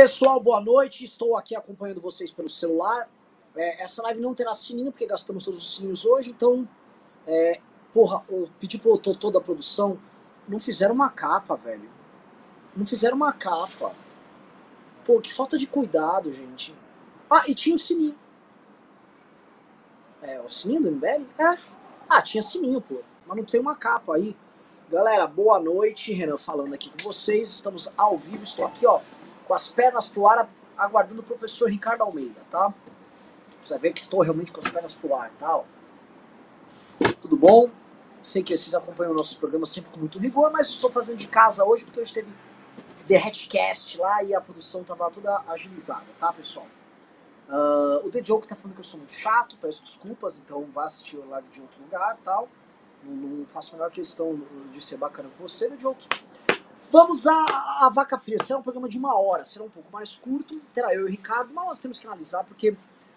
Pessoal, boa noite. Estou aqui acompanhando vocês pelo celular. É, essa live não terá sininho, porque gastamos todos os sininhos hoje, então. É, porra, eu pedi pro Totô da produção. Não fizeram uma capa, velho. Não fizeram uma capa. Pô, que falta de cuidado, gente. Ah, e tinha o sininho. É, o sininho do MBL? É. Ah, tinha sininho, pô. Mas não tem uma capa aí. Galera, boa noite. Renan falando aqui com vocês. Estamos ao vivo. Estou aqui, ó, com as pernas pro ar, aguardando o professor Ricardo Almeida, tá? Você ver que estou realmente com as pernas pro ar, tá? Tudo bom? Sei que vocês acompanham nossos programas sempre com muito rigor, mas estou fazendo de casa hoje porque hoje teve The Hatcast lá e a produção tava toda agilizada, tá, pessoal? Uh, o The Joke tá falando que eu sou muito chato, peço desculpas, então vá assistir a live de outro lugar tal. Não, não faço a menor questão de ser bacana com você, The Joke. Vamos à, à vaca fria. Será um programa de uma hora, será um pouco mais curto. Terá eu e o Ricardo, mas nós temos que analisar porque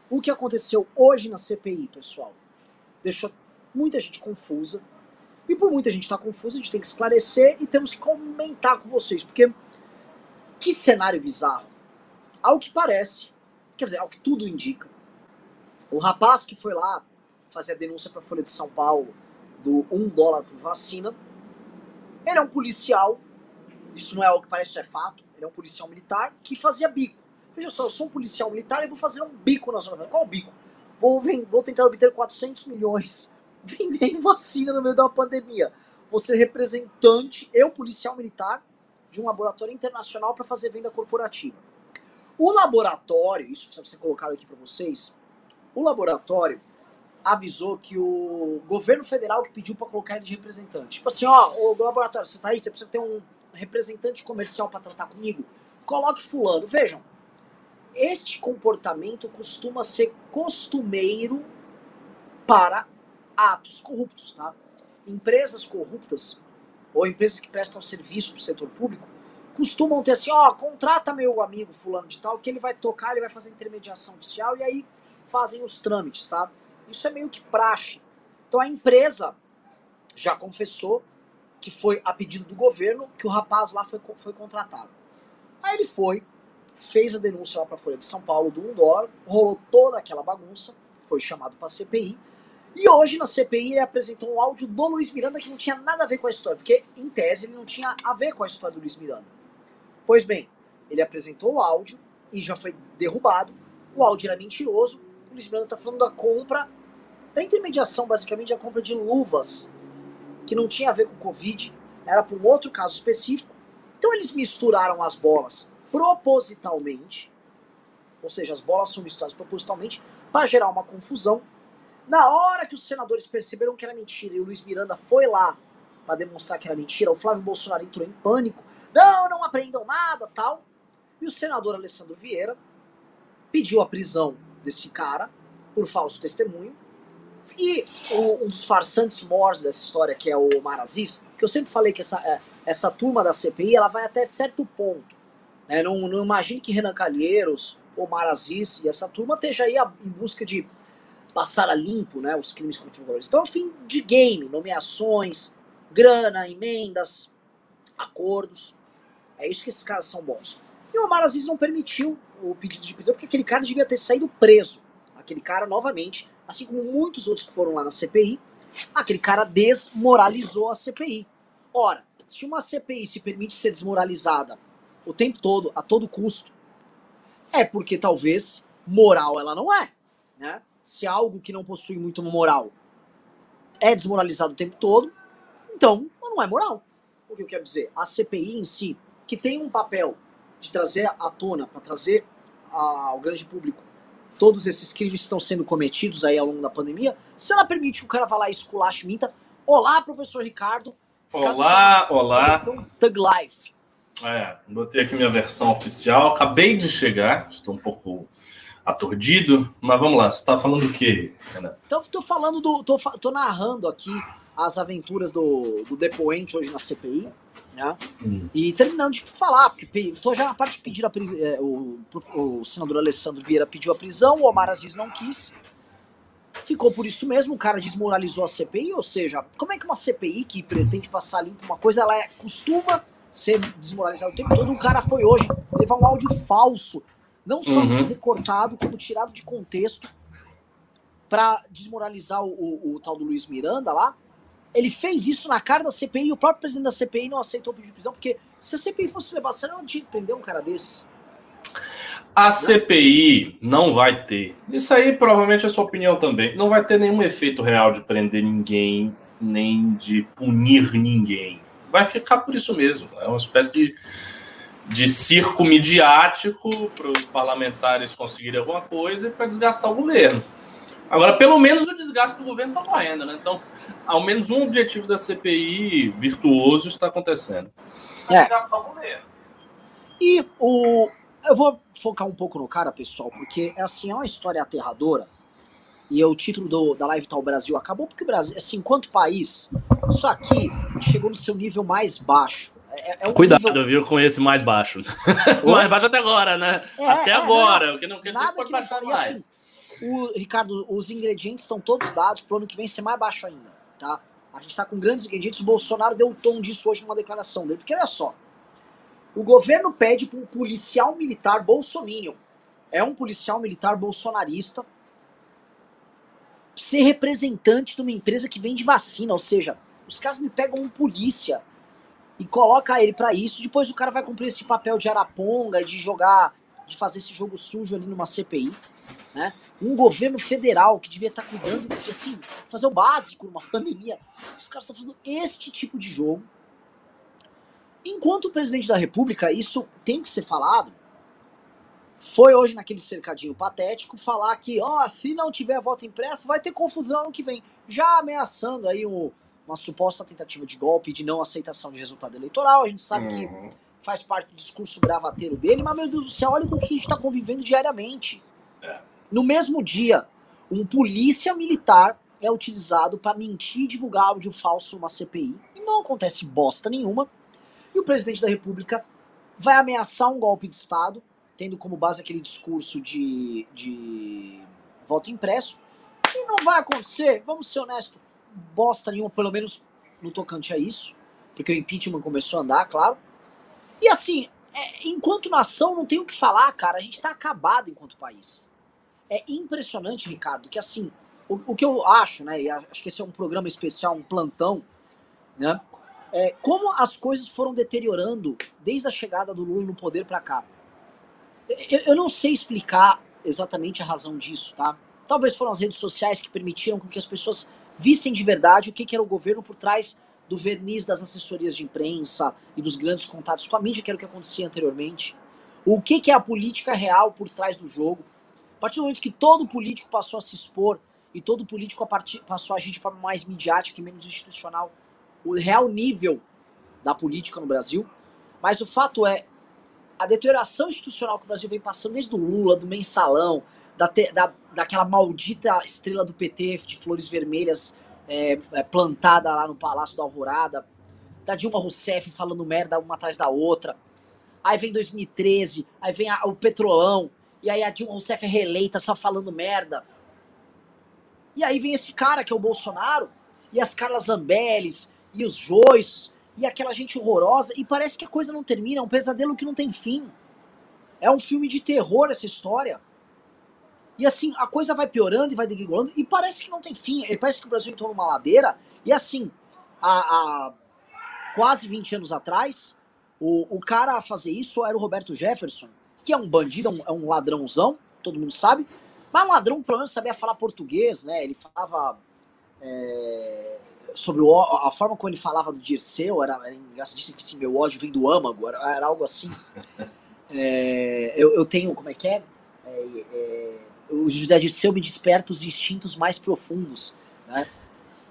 o que aconteceu hoje na CPI, pessoal, deixou muita gente confusa. E por muita gente estar tá confusa, a gente tem que esclarecer e temos que comentar com vocês, porque que cenário bizarro. Ao que parece, quer dizer, ao que tudo indica, o rapaz que foi lá fazer a denúncia para a Folha de São Paulo do 1 dólar por vacina, ele é um policial, isso não é algo que parece, é fato, ele é um policial militar que fazia bico. Veja só, eu sou um policial militar e vou fazer um bico na zona Qual bico? Vou, vou tentar obter 400 milhões vendendo vacina no meio da pandemia. Vou ser representante, eu, policial militar, de um laboratório internacional para fazer venda corporativa. O laboratório, isso precisa ser colocado aqui para vocês, o laboratório avisou que o governo federal que pediu para colocar ele de representante. Tipo assim, ó, o laboratório, você tá aí, você precisa ter um representante comercial para tratar comigo? Coloque fulano. Vejam, este comportamento costuma ser costumeiro para atos corruptos, tá? Empresas corruptas ou empresas que prestam serviço para o setor público costumam ter assim, ó, contrata meu amigo fulano de tal que ele vai tocar, ele vai fazer intermediação oficial e aí fazem os trâmites, tá? Isso é meio que praxe. Então a empresa já confessou que foi a pedido do governo que o rapaz lá foi, foi contratado. Aí ele foi, fez a denúncia lá para a Folha de São Paulo do 1 dólar, rolou toda aquela bagunça, foi chamado para CPI. E hoje na CPI ele apresentou um áudio do Luiz Miranda que não tinha nada a ver com a história, porque em tese ele não tinha a ver com a história do Luiz Miranda. Pois bem, ele apresentou o áudio e já foi derrubado. O áudio era mentiroso. O Luiz Miranda está falando da compra da intermediação, basicamente, a compra de luvas, que não tinha a ver com Covid, era para um outro caso específico. Então eles misturaram as bolas propositalmente, ou seja, as bolas são misturadas propositalmente para gerar uma confusão. Na hora que os senadores perceberam que era mentira e o Luiz Miranda foi lá para demonstrar que era mentira, o Flávio Bolsonaro entrou em pânico. Não, não aprendam nada, tal. E o senador Alessandro Vieira pediu a prisão desse cara por falso testemunho e o, um dos farsantes mores dessa história, que é o Omar Aziz, que eu sempre falei que essa, é, essa turma da CPI ela vai até certo ponto. Né? Não, não imagine que Renan Calheiros, Omar Aziz e essa turma esteja aí em busca de passar a limpo né, os crimes contra o. Estão a fim de game, nomeações, grana, emendas, acordos. É isso que esses caras são bons. E o Omar Aziz não permitiu o pedido de prisão, porque aquele cara devia ter saído preso. Aquele cara, novamente, assim como muitos outros que foram lá na CPI, aquele cara desmoralizou a CPI. Ora, se uma CPI se permite ser desmoralizada o tempo todo, a todo custo, é porque talvez moral ela não é, né? Se algo que não possui muito moral é desmoralizado o tempo todo, então não é moral. O que eu quero dizer? A CPI em si, que tem um papel de trazer à tona, para trazer ao grande público todos esses crimes estão sendo cometidos aí ao longo da pandemia, se ela permite que o cara vá lá e esculache minta. Olá, professor Ricardo. Olá, olá. Thug Life. É, botei aqui minha versão oficial. Acabei de chegar, estou um pouco aturdido, mas vamos lá. Você está falando o quê, Renan? Então, estou falando do. Tô, tô narrando aqui as aventuras do, do depoente hoje na CPI. Né? Hum. E terminando de falar, porque estou já na parte de pedir a prisão. É, o, o, senador Alessandro Vieira pediu a prisão, o Omar Aziz não quis. Ficou por isso mesmo, o cara desmoralizou a CPI, ou seja, como é que uma CPI que pretende passar limpo uma coisa, ela é, costuma ser desmoralizado o tempo todo. Um cara foi hoje levar um áudio falso, não só Uhum. recortado, como tirado de contexto, para desmoralizar o, o- o tal do Luiz Miranda lá. Ele fez isso na cara da CPI e o próprio presidente da CPI não aceitou pedir prisão, porque se a CPI fosse levar a sério, ela tinha que prender um cara desse. A CPI não vai ter. Isso aí provavelmente é sua opinião também. Não vai ter nenhum efeito real de prender ninguém, nem de punir ninguém. Vai ficar por isso mesmo. É uma espécie de, de circo midiático para os parlamentares conseguirem alguma coisa e para desgastar o governo. Agora, pelo menos o desgaste do governo está correndo, né? Então, ao menos um objetivo da CPI virtuoso está acontecendo. É. Desgastar o governo. E o. Eu vou focar um pouco no cara, pessoal, porque assim, é uma história aterradora. E o título do, da live tal Brasil acabou porque o Brasil, assim, enquanto país, isso aqui chegou no seu nível mais baixo. É, é um Cuidado, nível- viu, com esse mais baixo. Mais baixo até agora, né? É, até é, agora, o que não quer dizer que pode não baixar mais. assim, o, Ricardo, os ingredientes estão todos dados pro ano que vem ser mais baixo ainda, tá? A gente tá com grandes ingredientes. O Bolsonaro deu o tom disso hoje numa declaração dele. Porque olha só. O governo pede para um policial militar bolsominion. É um policial militar bolsonarista ser representante de uma empresa que vende vacina. Ou seja, os caras me pegam um polícia e coloca ele pra isso. Depois o cara vai cumprir esse papel de araponga, de jogar, de fazer esse jogo sujo ali numa CPI. Né? Um governo federal que devia estar cuidando de assim, fazer o básico numa pandemia. Os caras estão fazendo este tipo de jogo. Enquanto o presidente da República, isso tem que ser falado, foi hoje naquele cercadinho patético falar que, ó, se não tiver voto impresso, vai ter confusão ano que vem. Já ameaçando aí um- uma suposta tentativa de golpe de não aceitação de resultado eleitoral. A gente sabe que Uhum. faz parte do discurso gravateiro dele, mas, meu Deus do céu, olha com o que a gente está convivendo diariamente. É. No mesmo dia, um polícia militar é utilizado para mentir e divulgar áudio falso numa CPI. E não acontece bosta nenhuma. E o presidente da República vai ameaçar um golpe de Estado, tendo como base aquele discurso de, de voto impresso. E não vai acontecer, vamos ser honestos, bosta nenhuma, pelo menos no tocante a isso, porque o impeachment começou a andar, claro. E assim, é, enquanto nação, não tem o que falar, cara, a gente tá acabado enquanto país. É impressionante, Ricardo, que assim, o, o que eu acho, né, e acho que esse é um programa especial, um plantão, né, é, como as coisas foram deteriorando desde a chegada do Lula no poder pra cá. Eu, eu não sei explicar exatamente a razão disso, tá? Talvez foram as redes sociais que permitiram que as pessoas vissem de verdade o que, que era o governo por trás do verniz das assessorias de imprensa e dos grandes contatos com a mídia, que era o que acontecia anteriormente. O que, que é a política real por trás do jogo. Partir do momento que todo político passou a se expor e todo político a partir, passou a agir de forma mais midiática e menos institucional, o real nível da política no Brasil. Mas o fato é, a deterioração institucional que o Brasil vem passando desde o Lula, do mensalão, da, da, daquela maldita estrela do PT de flores vermelhas é, é, plantada lá no Palácio da Alvorada, da Dilma Rousseff falando merda uma atrás da outra. Aí vem 2013, aí vem a- o Petrolão, e aí a Dilma Rousseff é reeleita só falando merda. E aí vem esse cara que é o Bolsonaro, e as Carlas Zambelles, e os Joiços, e aquela gente horrorosa, e parece que a coisa não termina, é um pesadelo que não tem fim. É um filme de terror essa história. E assim, a coisa vai piorando e vai degringolando, e parece que não tem fim. E Parece que o Brasil entrou numa ladeira, e assim, há, há quase 20 anos atrás, o, o cara a fazer isso era o Roberto Jefferson, que é um bandido, é um, é um ladrãozão, todo mundo sabe, mas ladrão, pelo menos, sabia falar português, né? Ele falava é, sobre o, a forma como ele falava do Dirceu, era, era engraçadíssimo que assim, meu ódio vem do âmago, era, era algo assim. É, eu, eu tenho, como é que é? É, é, o José Dirceu me desperta os instintos mais profundos, né?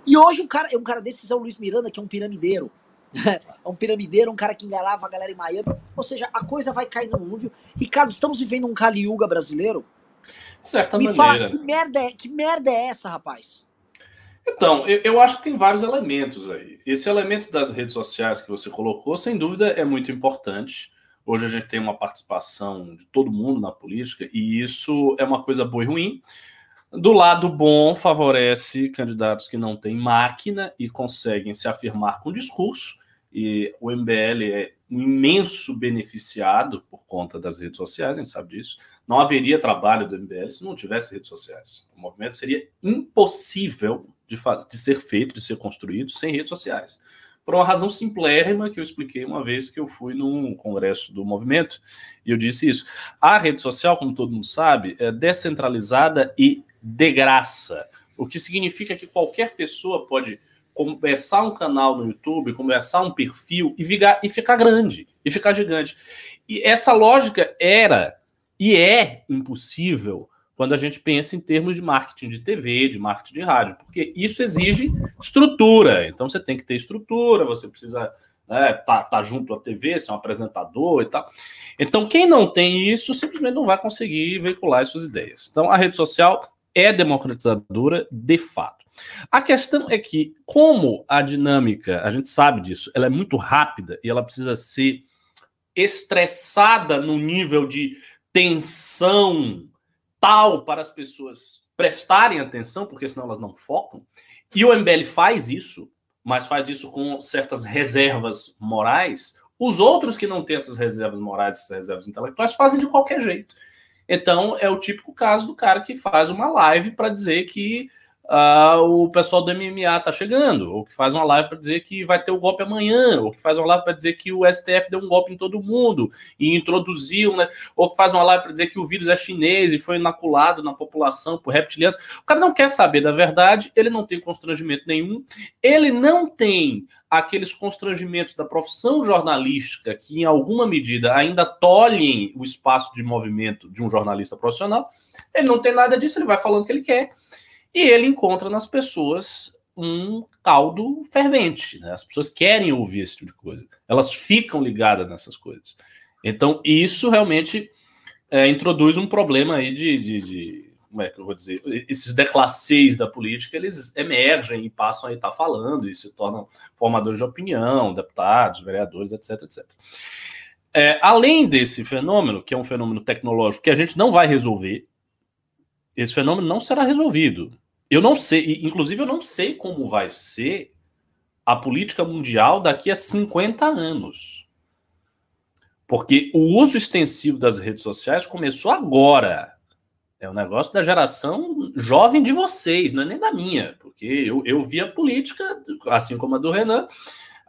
E hoje um cara, um cara desses é o Luiz Miranda, que é um piramideiro. é um piramideiro, um cara que enganava a galera em Miami. Ou seja, a coisa vai caindo no núvio. Ricardo, estamos vivendo um Kali Yuga brasileiro? De certa Me maneira. fala, que merda, é, que merda é essa, rapaz? Então, eu, eu acho que tem vários elementos aí. Esse elemento das redes sociais que você colocou, sem dúvida, é muito importante. Hoje a gente tem uma participação de todo mundo na política e isso é uma coisa boa e ruim. Do lado bom, favorece candidatos que não têm máquina e conseguem se afirmar com discurso e o MBL é um imenso beneficiado por conta das redes sociais, a gente sabe disso. Não haveria trabalho do MBL se não tivesse redes sociais. O movimento seria impossível de, de ser feito, de ser construído sem redes sociais. Por uma razão simplérrima que eu expliquei uma vez que eu fui num congresso do movimento e eu disse isso. A rede social, como todo mundo sabe, é descentralizada e de graça, o que significa que qualquer pessoa pode começar um canal no YouTube, começar um perfil e, vigar, e ficar grande, e ficar gigante. E essa lógica era e é impossível quando a gente pensa em termos de marketing de TV, de marketing de rádio, porque isso exige estrutura. Então você tem que ter estrutura, você precisa né, tá, tá junto à TV, ser um apresentador e tal. Então, quem não tem isso simplesmente não vai conseguir veicular as suas ideias. Então, a rede social é democratizadora de fato. A questão é que, como a dinâmica, a gente sabe disso, ela é muito rápida e ela precisa ser estressada no nível de tensão tal para as pessoas prestarem atenção, porque senão elas não focam. E o MBL faz isso, mas faz isso com certas reservas morais. Os outros que não têm essas reservas morais, essas reservas intelectuais, fazem de qualquer jeito. Então, é o típico caso do cara que faz uma live para dizer que uh, o pessoal do MMA está chegando, ou que faz uma live para dizer que vai ter o um golpe amanhã, ou que faz uma live para dizer que o STF deu um golpe em todo mundo e introduziu, né? Ou que faz uma live para dizer que o vírus é chinês e foi inoculado na população por reptilianos. O cara não quer saber da verdade, ele não tem constrangimento nenhum, ele não tem aqueles constrangimentos da profissão jornalística que, em alguma medida, ainda tolhem o espaço de movimento de um jornalista profissional. Ele não tem nada disso, ele vai falando o que ele quer. E ele encontra nas pessoas um caldo fervente. Né? As pessoas querem ouvir esse tipo de coisa. Elas ficam ligadas nessas coisas. Então, isso realmente é, introduz um problema aí de, de, de, Como é que eu vou dizer? Esses declasseis da política, eles emergem e passam a estar falando e se tornam formadores de opinião, deputados, vereadores, etc, etc. É, além desse fenômeno, que é um fenômeno tecnológico que a gente não vai resolver, esse fenômeno não será resolvido. Eu não sei, inclusive eu não sei como vai ser a política mundial daqui a 50 anos. Porque o uso extensivo das redes sociais começou agora. É um negócio da geração jovem de vocês, não é nem da minha. Porque eu, eu vi a política, assim como a do Renan,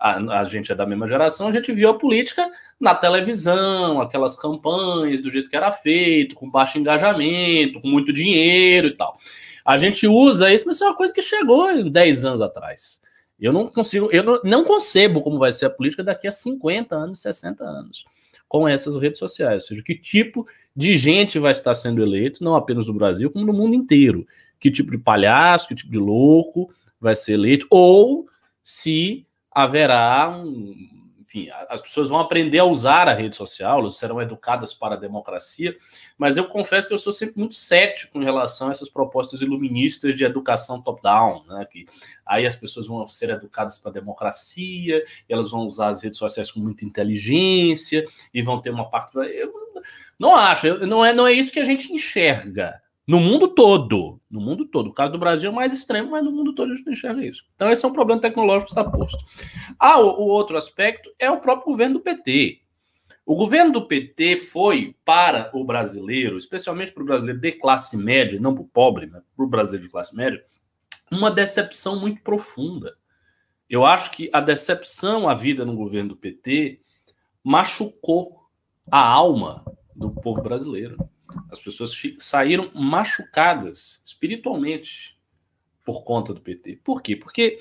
a, a, gente é da mesma geração, a gente viu a política na televisão, aquelas campanhas do jeito que era feito, com baixo engajamento, com muito dinheiro e tal. A gente usa isso, mas isso é uma coisa que chegou 10 anos atrás. Eu não consigo, eu não, não concebo como vai ser a política daqui a 50 anos, 60 anos, com essas redes sociais. Ou seja, que tipo de gente vai estar sendo eleito, não apenas no Brasil, como no mundo inteiro. Que tipo de palhaço, que tipo de louco vai ser eleito, ou se haverá um. Enfim, as pessoas vão aprender a usar a rede social, serão educadas para a democracia, mas eu confesso que eu sou sempre muito cético em relação a essas propostas iluministas de educação top-down, né? Que aí as pessoas vão ser educadas para a democracia, elas vão usar as redes sociais com muita inteligência e vão ter uma parte. Eu não acho, não é, não é isso que a gente enxerga. No mundo todo. No mundo todo. O caso do Brasil é mais extremo, mas no mundo todo a gente não enxerga isso. Então, esse é um problema tecnológico que está posto. Ah, o, o outro aspecto é o próprio governo do PT. O governo do PT foi para o brasileiro, especialmente para o brasileiro de classe média, não para o pobre, mas para o brasileiro de classe média, uma decepção muito profunda. Eu acho que a decepção à vida no governo do PT machucou a alma do povo brasileiro. As pessoas saíram machucadas espiritualmente por conta do PT. Por quê? Porque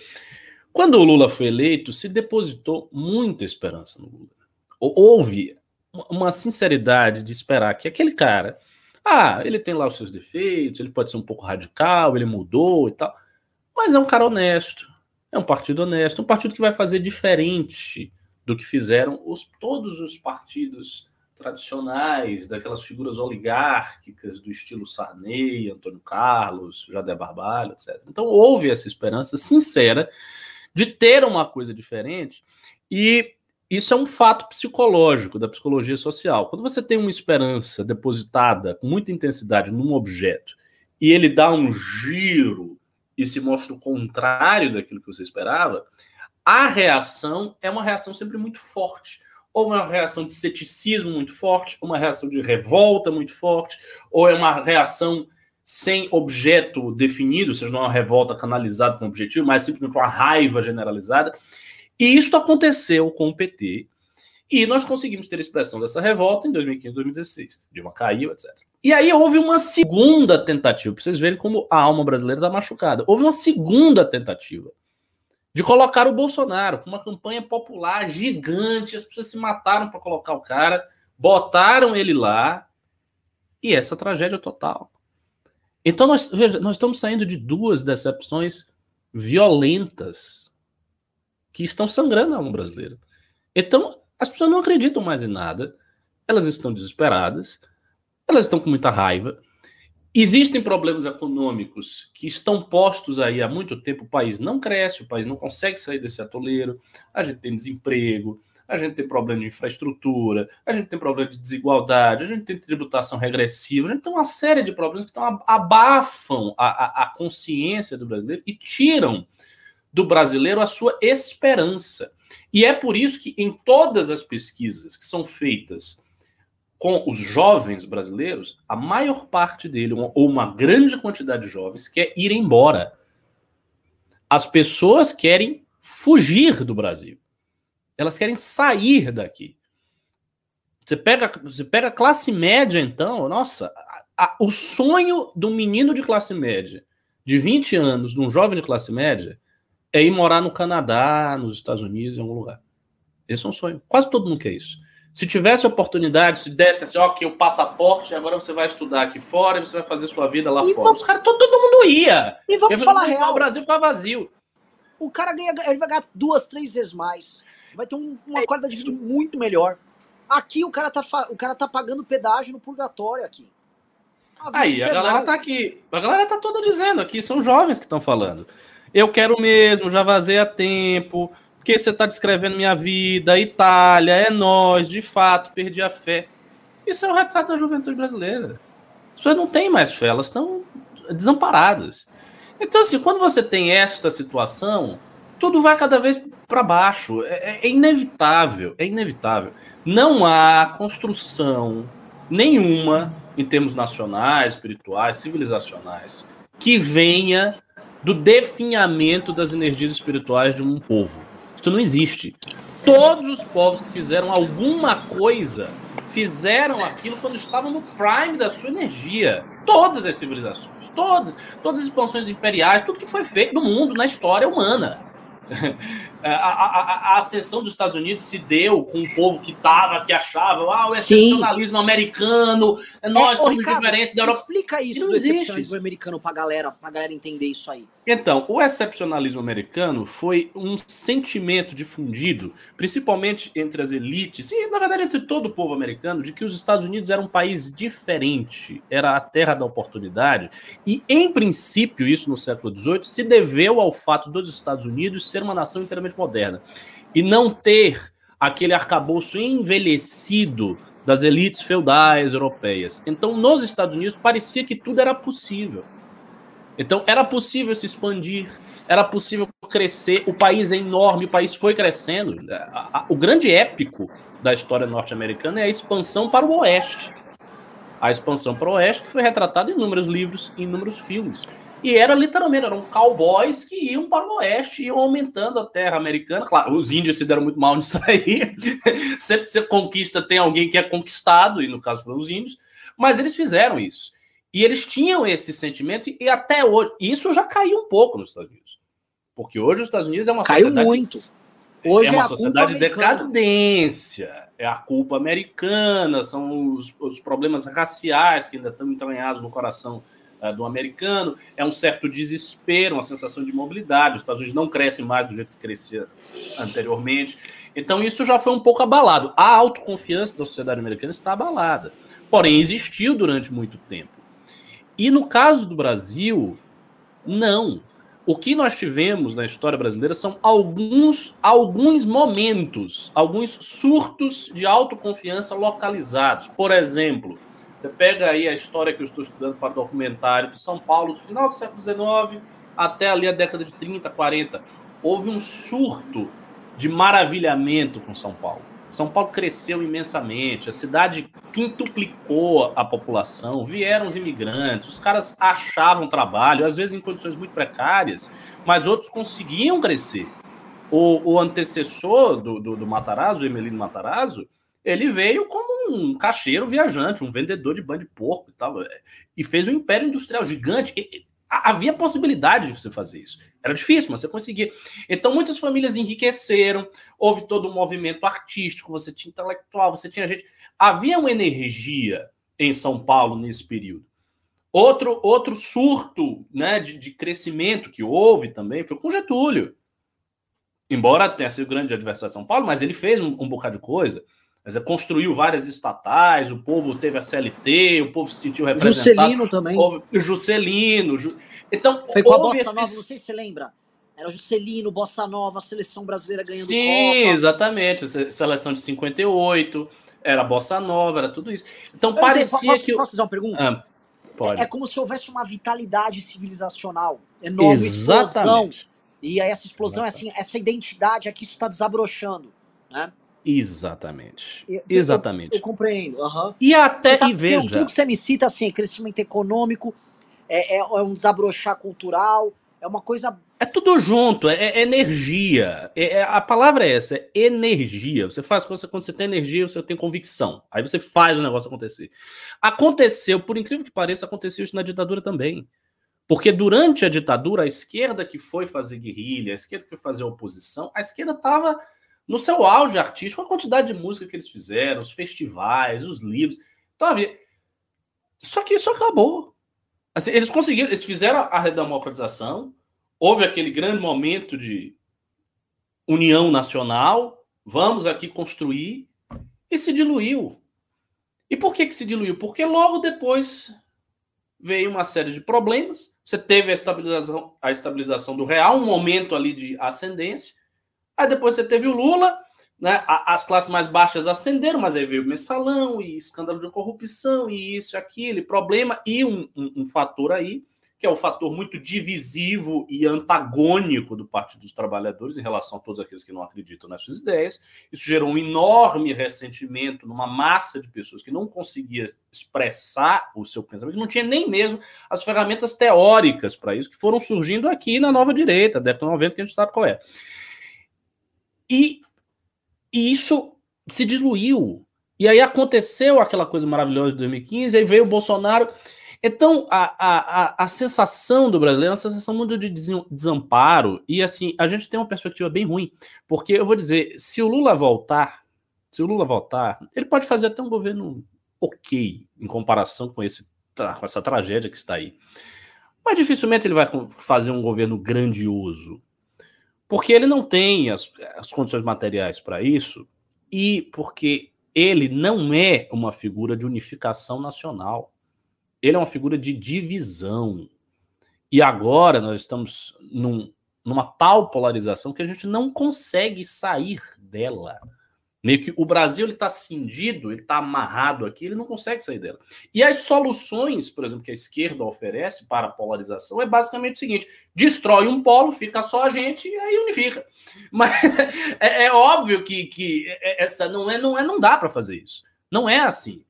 quando o Lula foi eleito, se depositou muita esperança no Lula. Houve uma sinceridade de esperar que aquele cara, ah, ele tem lá os seus defeitos, ele pode ser um pouco radical, ele mudou e tal, mas é um cara honesto, é um partido honesto, um partido que vai fazer diferente do que fizeram os, todos os partidos tradicionais, daquelas figuras oligárquicas do estilo Sarney, Antônio Carlos, Jadé Barbalho, etc. Então houve essa esperança sincera de ter uma coisa diferente e isso é um fato psicológico da psicologia social. Quando você tem uma esperança depositada com muita intensidade num objeto e ele dá um giro e se mostra o contrário daquilo que você esperava, a reação é uma reação sempre muito forte. Ou uma reação de ceticismo muito forte, uma reação de revolta muito forte, ou é uma reação sem objeto definido, ou seja, não é uma revolta canalizada com objetivo, mas simplesmente uma raiva generalizada. E isso aconteceu com o PT, e nós conseguimos ter expressão dessa revolta em 2015, 2016. Dilma caiu, etc. E aí houve uma segunda tentativa, para vocês verem como a alma brasileira está machucada. Houve uma segunda tentativa de colocar o Bolsonaro com uma campanha popular gigante, as pessoas se mataram para colocar o cara, botaram ele lá, e essa tragédia total. Então nós, veja, nós estamos saindo de duas decepções violentas que estão sangrando a alma brasileira. Então as pessoas não acreditam mais em nada, elas estão desesperadas, elas estão com muita raiva. Existem problemas econômicos que estão postos aí há muito tempo. O país não cresce, o país não consegue sair desse atoleiro. A gente tem desemprego, a gente tem problema de infraestrutura, a gente tem problema de desigualdade, a gente tem tributação regressiva, a gente tem uma série de problemas que estão, abafam a, a, a consciência do brasileiro e tiram do brasileiro a sua esperança. E é por isso que em todas as pesquisas que são feitas com os jovens brasileiros, a maior parte dele, ou uma grande quantidade de jovens, quer ir embora. As pessoas querem fugir do Brasil. Elas querem sair daqui. Você pega, você pega a classe média, então, nossa, a, a, o sonho do menino de classe média, de 20 anos, de um jovem de classe média, é ir morar no Canadá, nos Estados Unidos, em algum lugar. Esse é um sonho. Quase todo mundo quer isso. Se tivesse oportunidade, se desse assim, ok, o passaporte, agora você vai estudar aqui fora e você vai fazer sua vida lá e fora. Vamos... Os caras, todo, todo, mundo ia. E vamos falar real. O Brasil ficar vazio. O cara ganha, ele vai ganhar duas, três vezes mais. Vai ter um, uma é qualidade de vida muito melhor. Aqui o cara tá, o cara tá pagando pedágio no purgatório aqui. A Aí, a galera tá aqui. A galera tá toda dizendo aqui, são jovens que estão falando. Eu quero mesmo, já vazei a tempo. Porque você está descrevendo minha vida, Itália, é nós, de fato, perdi a fé. Isso é o retrato da juventude brasileira. As pessoas não têm mais fé, elas estão desamparadas. Então, assim, quando você tem esta situação, tudo vai cada vez para baixo. É, é, inevitável, é inevitável. Não há construção nenhuma, em termos nacionais, espirituais, civilizacionais, que venha do definhamento das energias espirituais de um povo. Isso não existe. Todos os povos que fizeram alguma coisa fizeram aquilo quando estavam no prime da sua energia. Todas as civilizações, todas, todas as expansões imperiais, tudo que foi feito no mundo, na história humana. a, a, a, ascensão dos Estados Unidos se deu com um povo que estava, que achava, ah, o excepcionalismo Sim. americano, nós é, somos Ricardo, diferentes da Europa. Explica isso não existe americano para galera, pra galera entender isso aí. Então, o excepcionalismo americano foi um sentimento difundido, principalmente entre as elites, e na verdade entre todo o povo americano, de que os Estados Unidos era um país diferente, era a terra da oportunidade, e em princípio, isso no século XVIII, se deveu ao fato dos Estados Unidos ser uma nação inteiramente moderna e não ter aquele arcabouço envelhecido das elites feudais europeias. Então, nos Estados Unidos, parecia que tudo era possível. Então, era possível se expandir, era possível crescer. O país é enorme, o país foi crescendo. O grande épico da história norte-americana é a expansão para o oeste. A expansão para o oeste que foi retratada em inúmeros livros e inúmeros filmes. E era literalmente, eram cowboys que iam para o oeste, iam aumentando a terra americana. Claro, os índios se deram muito mal nisso aí. Sempre que você conquista, tem alguém que é conquistado, e no caso foram os índios. Mas eles fizeram isso. E eles tinham esse sentimento, e até hoje. Isso já caiu um pouco nos Estados Unidos. Porque hoje os Estados Unidos é uma Caiu sociedade. muito. Hoje é uma é sociedade de decadência. É a culpa americana, são os, os problemas raciais que ainda estão entranhados no coração uh, do americano, é um certo desespero, uma sensação de mobilidade. Os Estados Unidos não crescem mais do jeito que crescia anteriormente. Então, isso já foi um pouco abalado. A autoconfiança da sociedade americana está abalada. Porém, existiu durante muito tempo. E no caso do Brasil, não. O que nós tivemos na história brasileira são alguns, alguns momentos, alguns surtos de autoconfiança localizados. Por exemplo, você pega aí a história que eu estou estudando para documentário de São Paulo, do final do século XIX até ali a década de 30, 40. houve um surto de maravilhamento com São Paulo. São Paulo cresceu imensamente, a cidade quintuplicou a população, vieram os imigrantes, os caras achavam trabalho, às vezes em condições muito precárias, mas outros conseguiam crescer. O, o antecessor do, do, do Matarazzo, o Emelino Matarazzo, ele veio como um caixeiro viajante, um vendedor de banho de porco e tal, e fez um império industrial gigante. E, havia possibilidade de você fazer isso. Era difícil, mas você conseguia. Então, muitas famílias enriqueceram, houve todo um movimento artístico, você tinha intelectual, você tinha gente. Havia uma energia em São Paulo nesse período. Outro, outro surto né, de, de crescimento que houve também foi com Getúlio. Embora tenha sido grande adversário de São Paulo, mas ele fez um, um bocado de coisa. Mas é, construiu várias estatais, o povo teve a CLT, o povo se sentiu representado. Juscelino também. O Juscelino. Ju... Então, Foi com a Bossa esses... Nova, não sei se você lembra. Era Juscelino, Bossa Nova, a seleção brasileira ganhando Sim, Copa. exatamente. Seleção de 58, era Bossa Nova, era tudo isso. Então, Eu parecia posso, que... Posso fazer uma pergunta? Ah, pode. É, é, como se houvesse uma vitalidade civilizacional enorme, Exatamente. explosão. E aí essa explosão, é assim, essa identidade aqui, isso está desabrochando, né? Exatamente. Eu, Exatamente. Eu, eu compreendo. Uhum. E até tá, e veja. Tudo que você me cita assim, é crescimento econômico, é, é, é, um desabrochar cultural, é uma coisa. É tudo junto, é, é energia. É, é, a palavra é essa, é energia. Você faz coisa quando você tem energia, você tem convicção. Aí você faz o negócio acontecer. Aconteceu, por incrível que pareça, aconteceu isso na ditadura também. Porque durante a ditadura, a esquerda que foi fazer guerrilha, a esquerda que foi fazer oposição, a esquerda estava no seu auge artístico, a quantidade de música que eles fizeram, os festivais, os livros. Então, havia... Só que isso acabou. Assim, eles conseguiram, eles fizeram a redemocratização, houve aquele grande momento de união nacional, vamos aqui construir, e se diluiu. E por que, que se diluiu? Porque logo depois veio uma série de problemas. Você teve a estabilização, a estabilização do real, um momento ali de ascendência. Aí depois você teve o Lula, né? As classes mais baixas ascenderam, mas aí veio o mensalão e escândalo de corrupção e isso aquilo, e problema, e um, um, um fator aí, que é o um fator muito divisivo e antagônico do Partido dos Trabalhadores em relação a todos aqueles que não acreditam nas suas ideias. Isso gerou um enorme ressentimento numa massa de pessoas que não conseguia expressar o seu pensamento, não tinha nem mesmo as ferramentas teóricas para isso, que foram surgindo aqui na nova direita, década 90, que a gente sabe qual é. E, e isso se diluiu. E aí aconteceu aquela coisa maravilhosa de 2015, aí veio o Bolsonaro. Então, a, a, a sensação do brasileiro é uma sensação muito de desamparo. E assim, a gente tem uma perspectiva bem ruim. Porque eu vou dizer, se o Lula voltar, se o Lula voltar, ele pode fazer até um governo ok em comparação com, esse, com essa tragédia que está aí. Mas dificilmente ele vai fazer um governo grandioso. Porque ele não tem as, as condições materiais para isso e porque ele não é uma figura de unificação nacional. Ele é uma figura de divisão. E agora nós estamos num, numa tal polarização que a gente não consegue sair dela. Meio que o Brasil está cindido, ele está amarrado aqui, ele não consegue sair dela. E as soluções, por exemplo, que a esquerda oferece para a polarização é basicamente o seguinte: destrói um polo, fica só a gente e aí unifica. Mas é, é óbvio que, que essa não é, não é, não dá para fazer isso. Não é assim.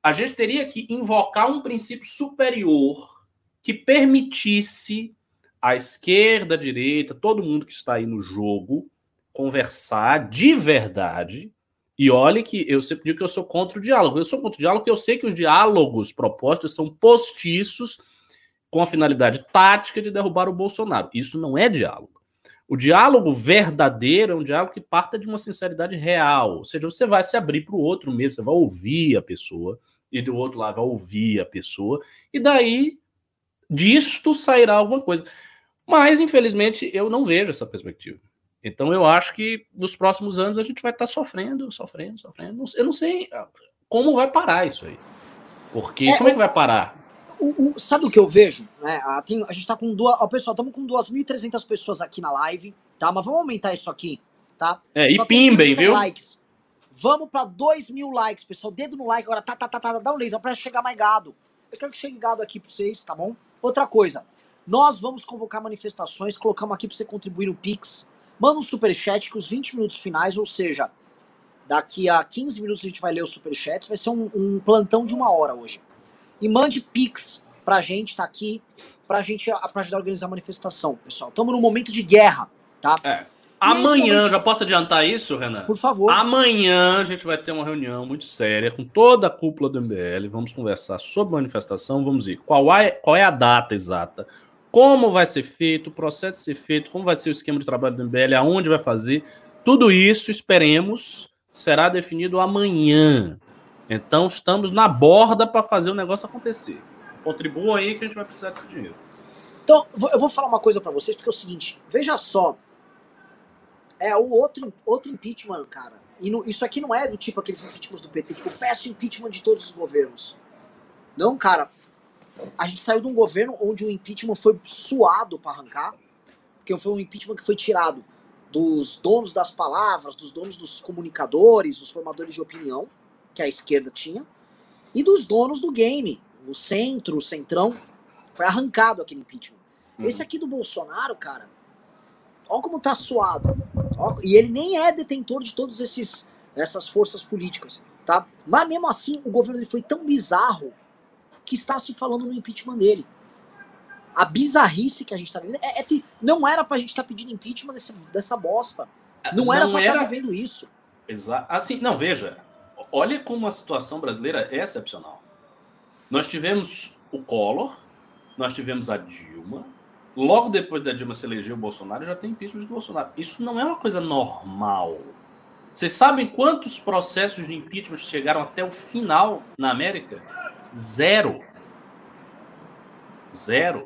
A gente teria que invocar um princípio superior que permitisse a esquerda, a direita, todo mundo que está aí no jogo conversar de verdade. E olhe que eu sempre digo que eu sou contra o diálogo. Eu sou contra o diálogo porque eu sei que os diálogos propostos são postiços com a finalidade tática de derrubar o Bolsonaro. Isso não é diálogo. O diálogo verdadeiro é um diálogo que parta de uma sinceridade real. Ou seja, você vai se abrir para o outro mesmo, você vai ouvir a pessoa, e do outro lado vai ouvir a pessoa, e daí disto sairá alguma coisa. Mas, infelizmente, eu não vejo essa perspectiva. Então eu acho que nos próximos anos a gente vai estar tá sofrendo, sofrendo, sofrendo. Eu não sei ah, como vai parar isso aí. Porque é, como é que vai parar? O, o, sabe o que eu vejo? Né? A, tem, a gente tá com duas. Ó, pessoal, estamos com 2.300 pessoas aqui na live, tá? Mas vamos aumentar isso aqui, tá? É, Só e pimbem, viu? Likes. Vamos para 2 mil likes, pessoal. Dedo no like agora, tá, tá, tá, tá, dá um leito, para chegar mais gado. Eu quero que chegue gado aqui para vocês, tá bom? Outra coisa, Nós vamos convocar manifestações, colocamos aqui para você contribuir no Pix. Manda um superchat que os 20 minutos finais, ou seja, daqui a 15 minutos a gente vai ler os superchats, vai ser um, um plantão de uma hora hoje. E mande Pix pra gente, tá aqui, pra gente pra ajudar a organizar a manifestação, pessoal. Estamos num momento de guerra, tá? É. Amanhã, já posso adiantar isso, Renan? Por favor. Amanhã a gente vai ter uma reunião muito séria com toda a cúpula do MBL. Vamos conversar sobre manifestação. Vamos ver qual é, qual é a data exata, como vai ser feito, o processo ser feito, como vai ser o esquema de trabalho do MBL, aonde vai fazer. Tudo isso, esperemos, será definido amanhã. Então estamos na borda para fazer o negócio acontecer. Contribua aí que a gente vai precisar desse dinheiro. Então, eu vou falar uma coisa para vocês, porque é o seguinte, veja só, é o outro, outro impeachment, cara. E no, isso aqui não é do tipo aqueles impeachments do PT, tipo, peço impeachment de todos os governos. Não, cara. A gente saiu de um governo onde o impeachment foi suado para arrancar, porque foi um impeachment que foi tirado dos donos das palavras, dos donos dos comunicadores, dos formadores de opinião, que a esquerda tinha, e dos donos do game, o centro, o centrão. Foi arrancado aquele impeachment. Uhum. Esse aqui do Bolsonaro, cara, Olha como tá suado. e ele nem é detentor de todas essas forças políticas, tá? Mas mesmo assim, o governo dele foi tão bizarro que está se falando no impeachment dele. A bizarrice que a gente tá vivendo é, é que não era pra gente estar tá pedindo impeachment desse, dessa bosta. Não era pra estar tá vivendo isso. Exato. Assim, não, veja. Olha como a situação brasileira é excepcional. Nós tivemos o Collor, nós tivemos a Dilma, Logo depois da Dilma se eleger o Bolsonaro, já tem impeachment do Bolsonaro. Isso não é uma coisa normal. Vocês sabem quantos processos de impeachment chegaram até o final na América? Zero. Zero.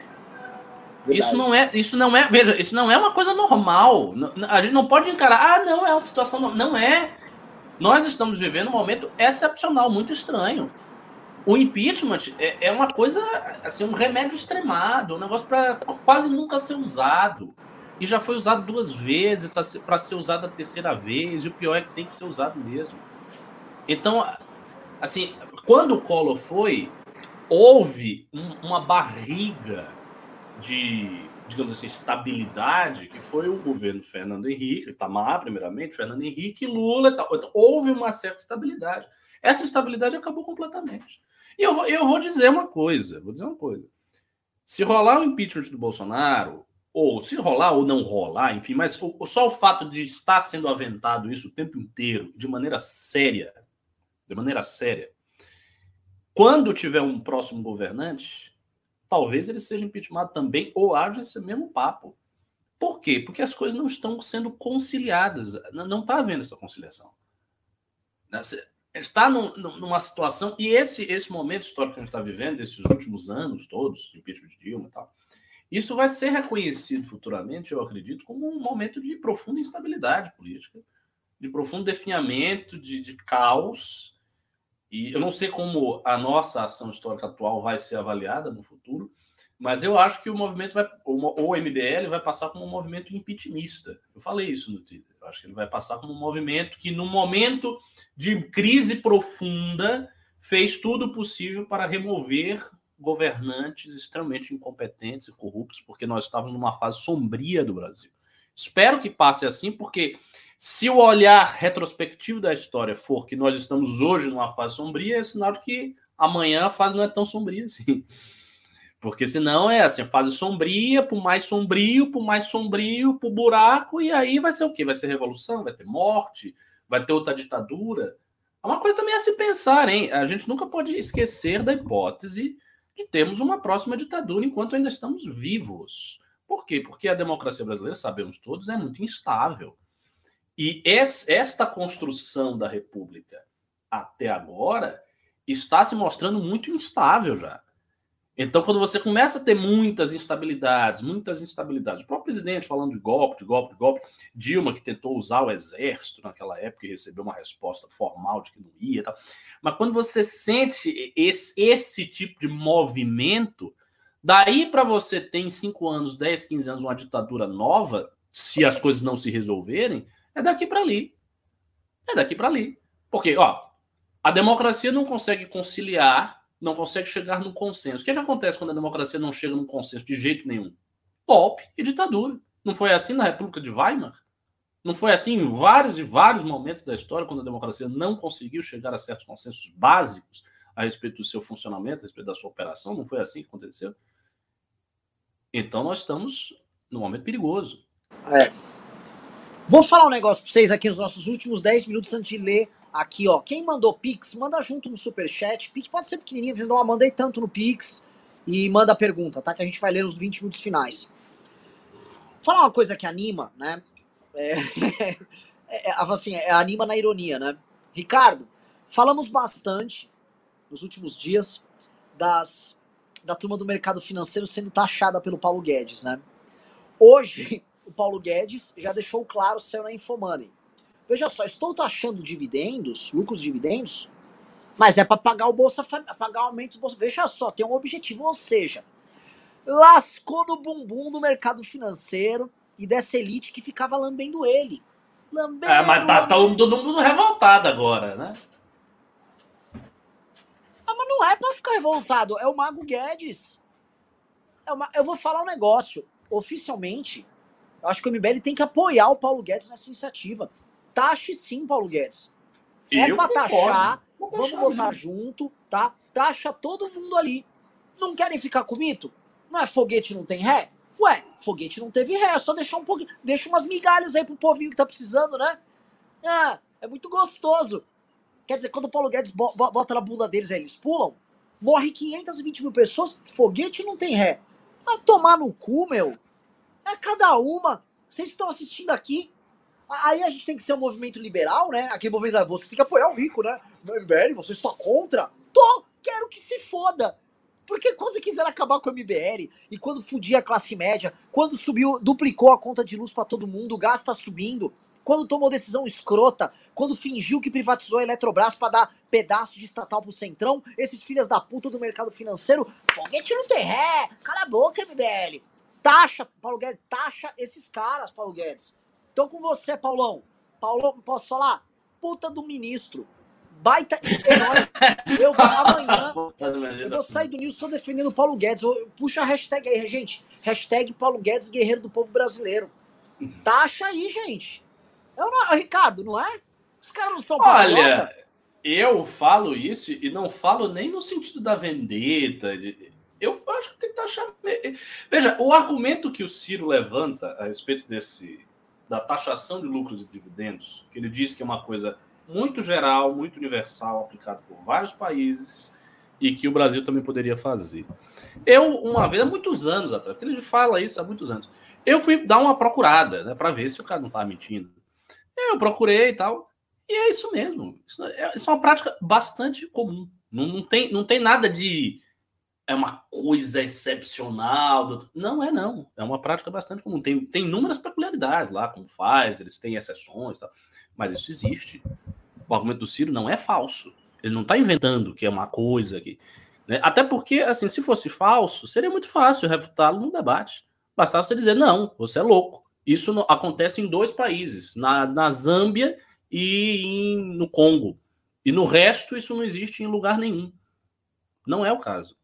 Verdade. Isso não é, isso não é, veja, isso não é uma coisa normal. A gente não pode encarar, ah, não, é uma situação, não é. Nós estamos vivendo um momento excepcional, muito estranho o impeachment é, é, uma coisa, assim, um remédio extremado, um negócio para quase nunca ser usado. E já foi usado duas vezes, tá para ser usado a terceira vez, e o pior é que tem que ser usado mesmo. Então, assim, quando o Collor foi, houve um, uma barriga de, digamos assim, estabilidade, que foi o governo Fernando Henrique, Itamar, primeiramente, Fernando Henrique, Lula e tal. Então, houve uma certa estabilidade. Essa estabilidade acabou completamente. E eu, eu vou dizer uma coisa, vou dizer uma coisa. Se rolar o impeachment do Bolsonaro, ou se rolar ou não rolar, enfim, mas só o fato de estar sendo aventado isso o tempo inteiro, de maneira séria, de maneira séria, quando tiver um próximo governante, talvez ele seja impeachmentado também, ou haja esse mesmo papo. Por quê? Porque as coisas não estão sendo conciliadas, não está havendo essa conciliação está num, numa situação, e esse, esse momento histórico que a gente está vivendo, esses últimos anos todos, impeachment de Dilma e tal, isso vai ser reconhecido futuramente, eu acredito, como um momento de profunda instabilidade política, de profundo definhamento, de, de caos. E eu não sei como a nossa ação histórica atual vai ser avaliada no futuro, mas eu acho que o movimento vai, ou o MBL vai passar como um movimento impeachmentista. Eu falei isso no Twitter. Eu acho que ele vai passar como um movimento que, no momento de crise profunda, fez tudo possível para remover governantes extremamente incompetentes e corruptos, porque nós estávamos numa fase sombria do Brasil. Espero que passe assim, porque se o olhar retrospectivo da história for que nós estamos hoje numa fase sombria, é sinal de que amanhã a fase não é tão sombria assim. Porque senão é assim, fase sombria, por mais sombrio, por mais sombrio, por buraco, e aí vai ser o quê? Vai ser revolução, vai ter morte, vai ter outra ditadura. É uma coisa também a se pensar, hein? A gente nunca pode esquecer da hipótese de termos uma próxima ditadura enquanto ainda estamos vivos. Por quê? Porque a democracia brasileira, sabemos todos, é muito instável. E esta construção da república até agora está se mostrando muito instável já. Então, quando você começa a ter muitas instabilidades, muitas instabilidades, o próprio presidente falando de golpe, de golpe, de golpe, Dilma que tentou usar o exército naquela época e recebeu uma resposta formal de que não ia, tal. mas quando você sente esse, esse tipo de movimento, daí para você ter em 5 anos, 10, 15 anos uma ditadura nova, se as coisas não se resolverem, é daqui para ali. É daqui para ali. Porque, ó, a democracia não consegue conciliar não consegue chegar no consenso. O que, é que acontece quando a democracia não chega no consenso de jeito nenhum? Golpe e ditadura. Não foi assim na República de Weimar? Não foi assim em vários e vários momentos da história, quando a democracia não conseguiu chegar a certos consensos básicos a respeito do seu funcionamento, a respeito da sua operação? Não foi assim que aconteceu? Então nós estamos num momento perigoso. É. Vou falar um negócio para vocês aqui nos nossos últimos 10 minutos antes de ler aqui, ó. Quem mandou Pix, manda junto no Superchat. Pix pode ser pequenininho, não mandei tanto no Pix. E manda a pergunta, tá? Que a gente vai ler nos 20 minutos finais. Falar uma coisa que anima, né? É, é, é, assim, é, anima na ironia, né? Ricardo, falamos bastante nos últimos dias das, da turma do mercado financeiro sendo taxada pelo Paulo Guedes, né? Hoje, o Paulo Guedes já deixou claro, saiu na Infomoney. Veja só, estou taxando dividendos, lucros dividendos, mas é para pagar o bolsa, pagar o aumento do bolsa. Veja só, tem um objetivo, ou seja, lascou no bumbum do mercado financeiro e dessa elite que ficava lambendo ele. Lambendo, é, mas tá, tá todo mundo revoltado agora, né? Ah, mas não é para ficar revoltado, é o Mago Guedes. É uma, eu vou falar um negócio. Oficialmente, eu acho que o MBL tem que apoiar o Paulo Guedes nessa iniciativa. Taxe sim, Paulo Guedes. É eu pra taxar, vamos votar junto, tá? Taxa todo mundo ali. Não querem ficar com o mito? Não é foguete não tem ré? Ué, foguete não teve ré, é só deixar um pouquinho, deixa umas migalhas aí pro povinho que tá precisando, né? Ah, é muito gostoso. Quer dizer, quando o Paulo Guedes bota na bunda deles aí, eles pulam, morre 520 mil pessoas, foguete não tem ré. Vai tomar no cu, meu. É cada uma. Vocês estão assistindo aqui. Aí a gente tem que ser um movimento liberal, né? Aquele movimento, você tem que apoiar o rico, né? MBL, você está contra? Tô! Quero que se foda! Porque quando quiser acabar com o MBL e quando fudir a classe média, quando subiu, duplicou a conta de luz para todo mundo, o gás tá subindo, quando tomou decisão escrota, quando fingiu que privatizou a Eletrobras para dar pedaço de estatal pro Centrão, esses filhas da puta do mercado financeiro, foguete não tem ré, cala a boca, MBL. Taxa, Paulo Guedes, taxa esses caras, Paulo Guedes. Então com você, Paulão. Paulão, posso falar? Puta do ministro baita herói. Eu vou amanhã. Eu vou sair do Nilson defendendo o Paulo Guedes. Puxa a hashtag aí, gente. Hashtag Paulo Guedes, guerreiro do povo brasileiro. Taxa aí, gente. Eu não, Ricardo, não é? Os caras não são Olha, eu falo isso e não falo nem no sentido da vendetta. Eu acho que tem que taxar. Veja, o argumento que o Ciro levanta a respeito desse da taxação de lucros e dividendos, que ele diz que é uma coisa muito geral, muito universal, aplicado por vários países e que o Brasil também poderia fazer. Eu, uma vez, há muitos anos atrás, porque ele fala isso há muitos anos, eu fui dar uma procurada, né, para ver se o cara não estava mentindo. Eu procurei e tal, e é isso mesmo. É, isso é uma prática bastante comum. Não, não, tem, não tem nada de é uma coisa excepcional. Não é, não. É uma prática bastante comum. Tem, tem inúmeras peculiaridades lá, como faz, eles têm exceções, tal, mas isso existe o argumento do Ciro não é falso. Ele não está inventando que é uma coisa aqui. Né? Até porque, assim, se fosse falso, seria muito fácil refutá-lo no debate. Bastava você dizer, não, você é louco. Isso no, acontece em dois países, na, na Zâmbia e em, no Congo. E no resto, isso não existe em lugar nenhum. Não é o caso.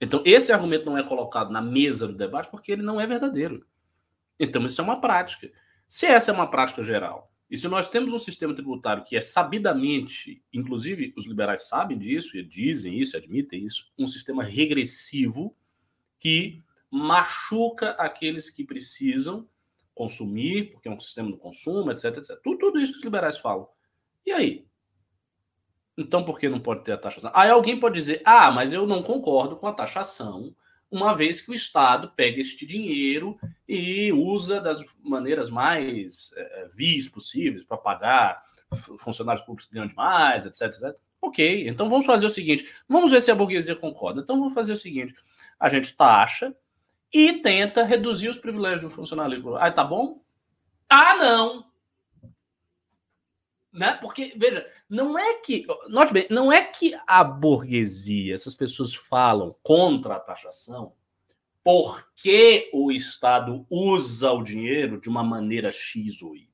Então, esse argumento não é colocado na mesa do debate porque ele não é verdadeiro. Então, isso é uma prática. Se essa é uma prática geral e se nós temos um sistema tributário que é sabidamente, inclusive os liberais sabem disso e dizem isso, admitem isso, um sistema regressivo que machuca aqueles que precisam consumir, porque é um sistema do consumo, etc, etc. Tudo, tudo isso que os liberais falam. E aí? Então por que não pode ter a taxação? Aí alguém pode dizer: ah, mas eu não concordo com a taxação uma vez que o Estado pega este dinheiro e usa das maneiras mais é, vis possíveis para pagar funcionários públicos que ganham demais, etc, etc. Ok, então vamos fazer o seguinte: vamos ver se a burguesia concorda. Então vamos fazer o seguinte: a gente taxa e tenta reduzir os privilégios do funcionário. Ah, tá bom? Ah, não! Né? Porque, veja, não é que. Note bem, não é que a burguesia, essas pessoas falam contra a taxação porque o Estado usa o dinheiro de uma maneira X ou Y.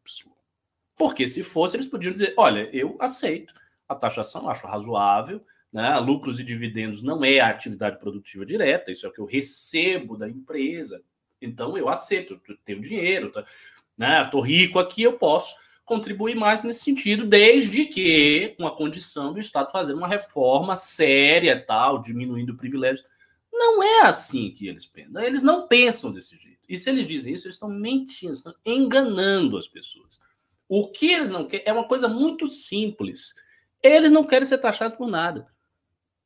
Porque se fosse, eles podiam dizer: olha, eu aceito a taxação, acho razoável, Né? Lucros e dividendos não é a atividade produtiva direta, isso é o que eu recebo da empresa. Então eu aceito, tenho dinheiro, tá? né? Estou rico aqui, eu posso contribuir mais nesse sentido, desde que com a condição do Estado fazer uma reforma séria, tal, diminuindo privilégios. Não é assim que eles pensam. Eles não pensam desse jeito. E se eles dizem isso, eles estão mentindo, estão enganando as pessoas. O que eles não querem é uma coisa muito simples. Eles não querem ser taxados por nada.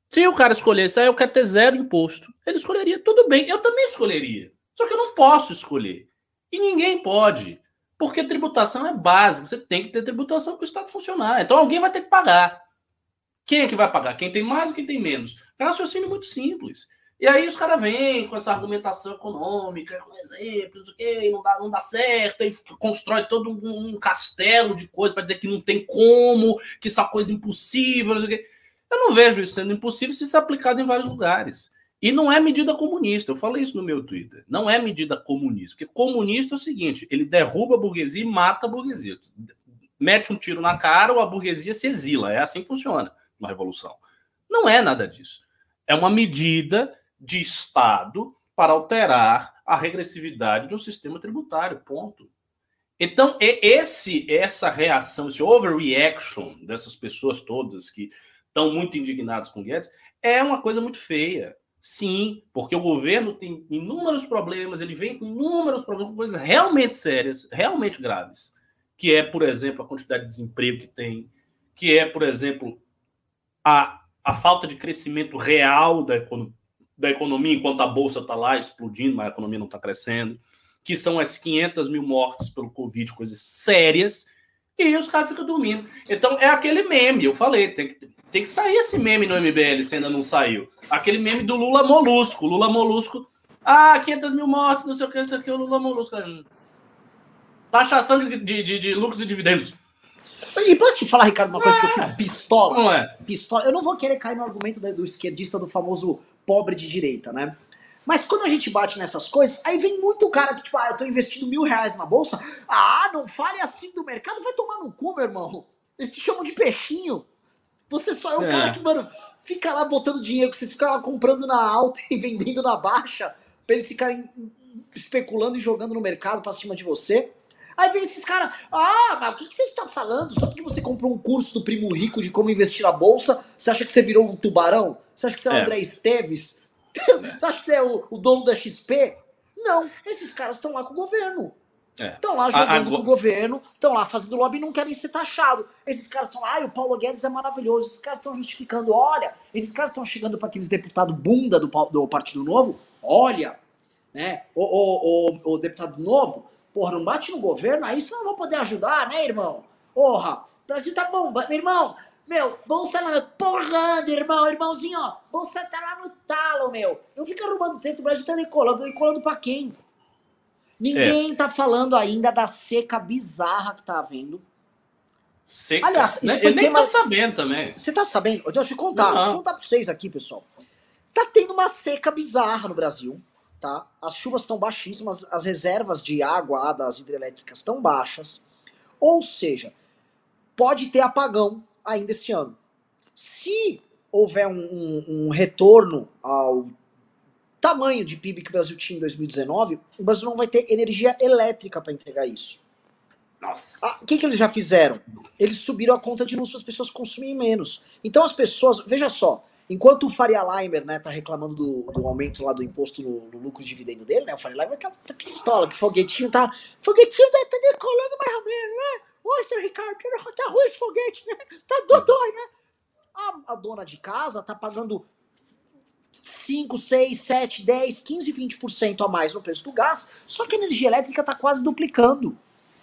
Se o cara escolhesse, ah, eu quero ter zero imposto, ele escolheria, tudo bem, eu também escolheria. Só que eu não posso escolher. E ninguém pode. Porque tributação é básica, você tem que ter tributação para o Estado funcionar. Então alguém vai ter que pagar. Quem é que vai pagar? Quem tem mais ou quem tem menos? É um raciocínio muito simples. E aí os caras vêm com essa argumentação econômica, com exemplos, o que não dá, não dá certo, aí constrói todo um, um castelo de coisas para dizer que não tem como, que isso é coisa impossível, não Eu não vejo isso sendo impossível se isso é aplicado em vários lugares. E não é medida comunista, eu falei isso no meu Twitter. Não é medida comunista, porque comunista é o seguinte: ele derruba a burguesia e mata a burguesia. Mete um tiro na cara ou a burguesia se exila. É assim que funciona uma revolução. Não é nada disso. É uma medida de Estado para alterar a regressividade do sistema tributário. Ponto. Então, esse, essa reação, esse overreaction dessas pessoas todas que estão muito indignadas com Guedes, é uma coisa muito feia. Sim, porque o governo tem inúmeros problemas, ele vem com inúmeros problemas, com coisas realmente sérias, realmente graves, que é, por exemplo, a quantidade de desemprego que tem, que é, por exemplo, a, a falta de crescimento real da, da economia, enquanto a bolsa está lá explodindo, mas a economia não está crescendo, que são as 500 mil mortes pelo Covid, coisas sérias, e os caras ficam dormindo. Então é aquele meme, eu falei, tem que, tem que sair esse meme no MBL se ainda não saiu. Aquele meme do Lula Molusco. Lula Molusco. Ah, 500 mil mortes, não sei o que, isso aqui é o Lula Molusco. Taxação de, de, de, de lucros e dividendos. E posso te falar, Ricardo, uma coisa é. que eu fico pistola? Não é? Pistola. Eu não vou querer cair no argumento do esquerdista do famoso pobre de direita, né? Mas quando a gente bate nessas coisas, aí vem muito cara que, tipo, ah, eu tô investindo mil reais na bolsa. Ah, não fale assim do mercado, vai tomar no cu, meu irmão. Eles te chamam de peixinho. Você só é o é. cara que, mano, fica lá botando dinheiro, que vocês ficam lá comprando na alta e vendendo na baixa, pra eles ficarem especulando e jogando no mercado pra cima de você. Aí vem esses caras, ah, mas o que, que você está falando? Só porque você comprou um curso do Primo Rico de como investir na bolsa, você acha que você virou um tubarão? Você acha que você é o é. André Esteves? Você acha que você é o, o dono da XP? Não, esses caras estão lá com o governo. Estão é. lá jogando com o governo, estão lá fazendo lobby e não querem ser taxados. Esses caras estão lá, ah, o Paulo Guedes é maravilhoso. Esses caras estão justificando, olha, esses caras estão chegando para aqueles deputados bunda do, do Partido Novo, olha, né, o, o, o, o, deputado novo, porra, não bate no governo, aí você não vai poder ajudar, né, irmão? Porra, o Brasil tá bom, meu irmão, meu, bolsa lá, porrando, irmão, irmãozinho, ó. Bolsa tá lá no talo, meu. Não fica arrumando texto, o Brasil tá decolando. Decolando pra quem? Ninguém é. tá falando ainda da seca bizarra que tá havendo. Seca? Aliás, né? ele nem tá sabendo também. Você tá sabendo? Deixa eu te contar. Vou contar pra vocês aqui, pessoal. Tá tendo uma seca bizarra no Brasil, tá? As chuvas estão baixíssimas, as reservas de água das hidrelétricas estão baixas. Ou seja, pode ter apagão ainda esse ano. Se houver um, um, um retorno ao tamanho de PIB que o Brasil tinha em 2019, o Brasil não vai ter energia elétrica para entregar isso. Nossa. Ah, o que, que eles já fizeram? Eles subiram a conta de luz para as pessoas consumirem menos. Então as pessoas, veja só, enquanto o Faria Limer né, tá reclamando do, do aumento lá do imposto no, no, lucro de dividendo dele, né? O Faria Limer tá, tá pistola, que foguetinho tá. Foguetinho tá, tá decolando mais ou menos, né? Ô, seu Ricardo, tá ruim esse foguete, né? Tá dodói, né? A, a dona de casa tá pagando 5, 6, 7, 10, 15, 20% a mais no preço do gás, só que a energia elétrica tá quase duplicando.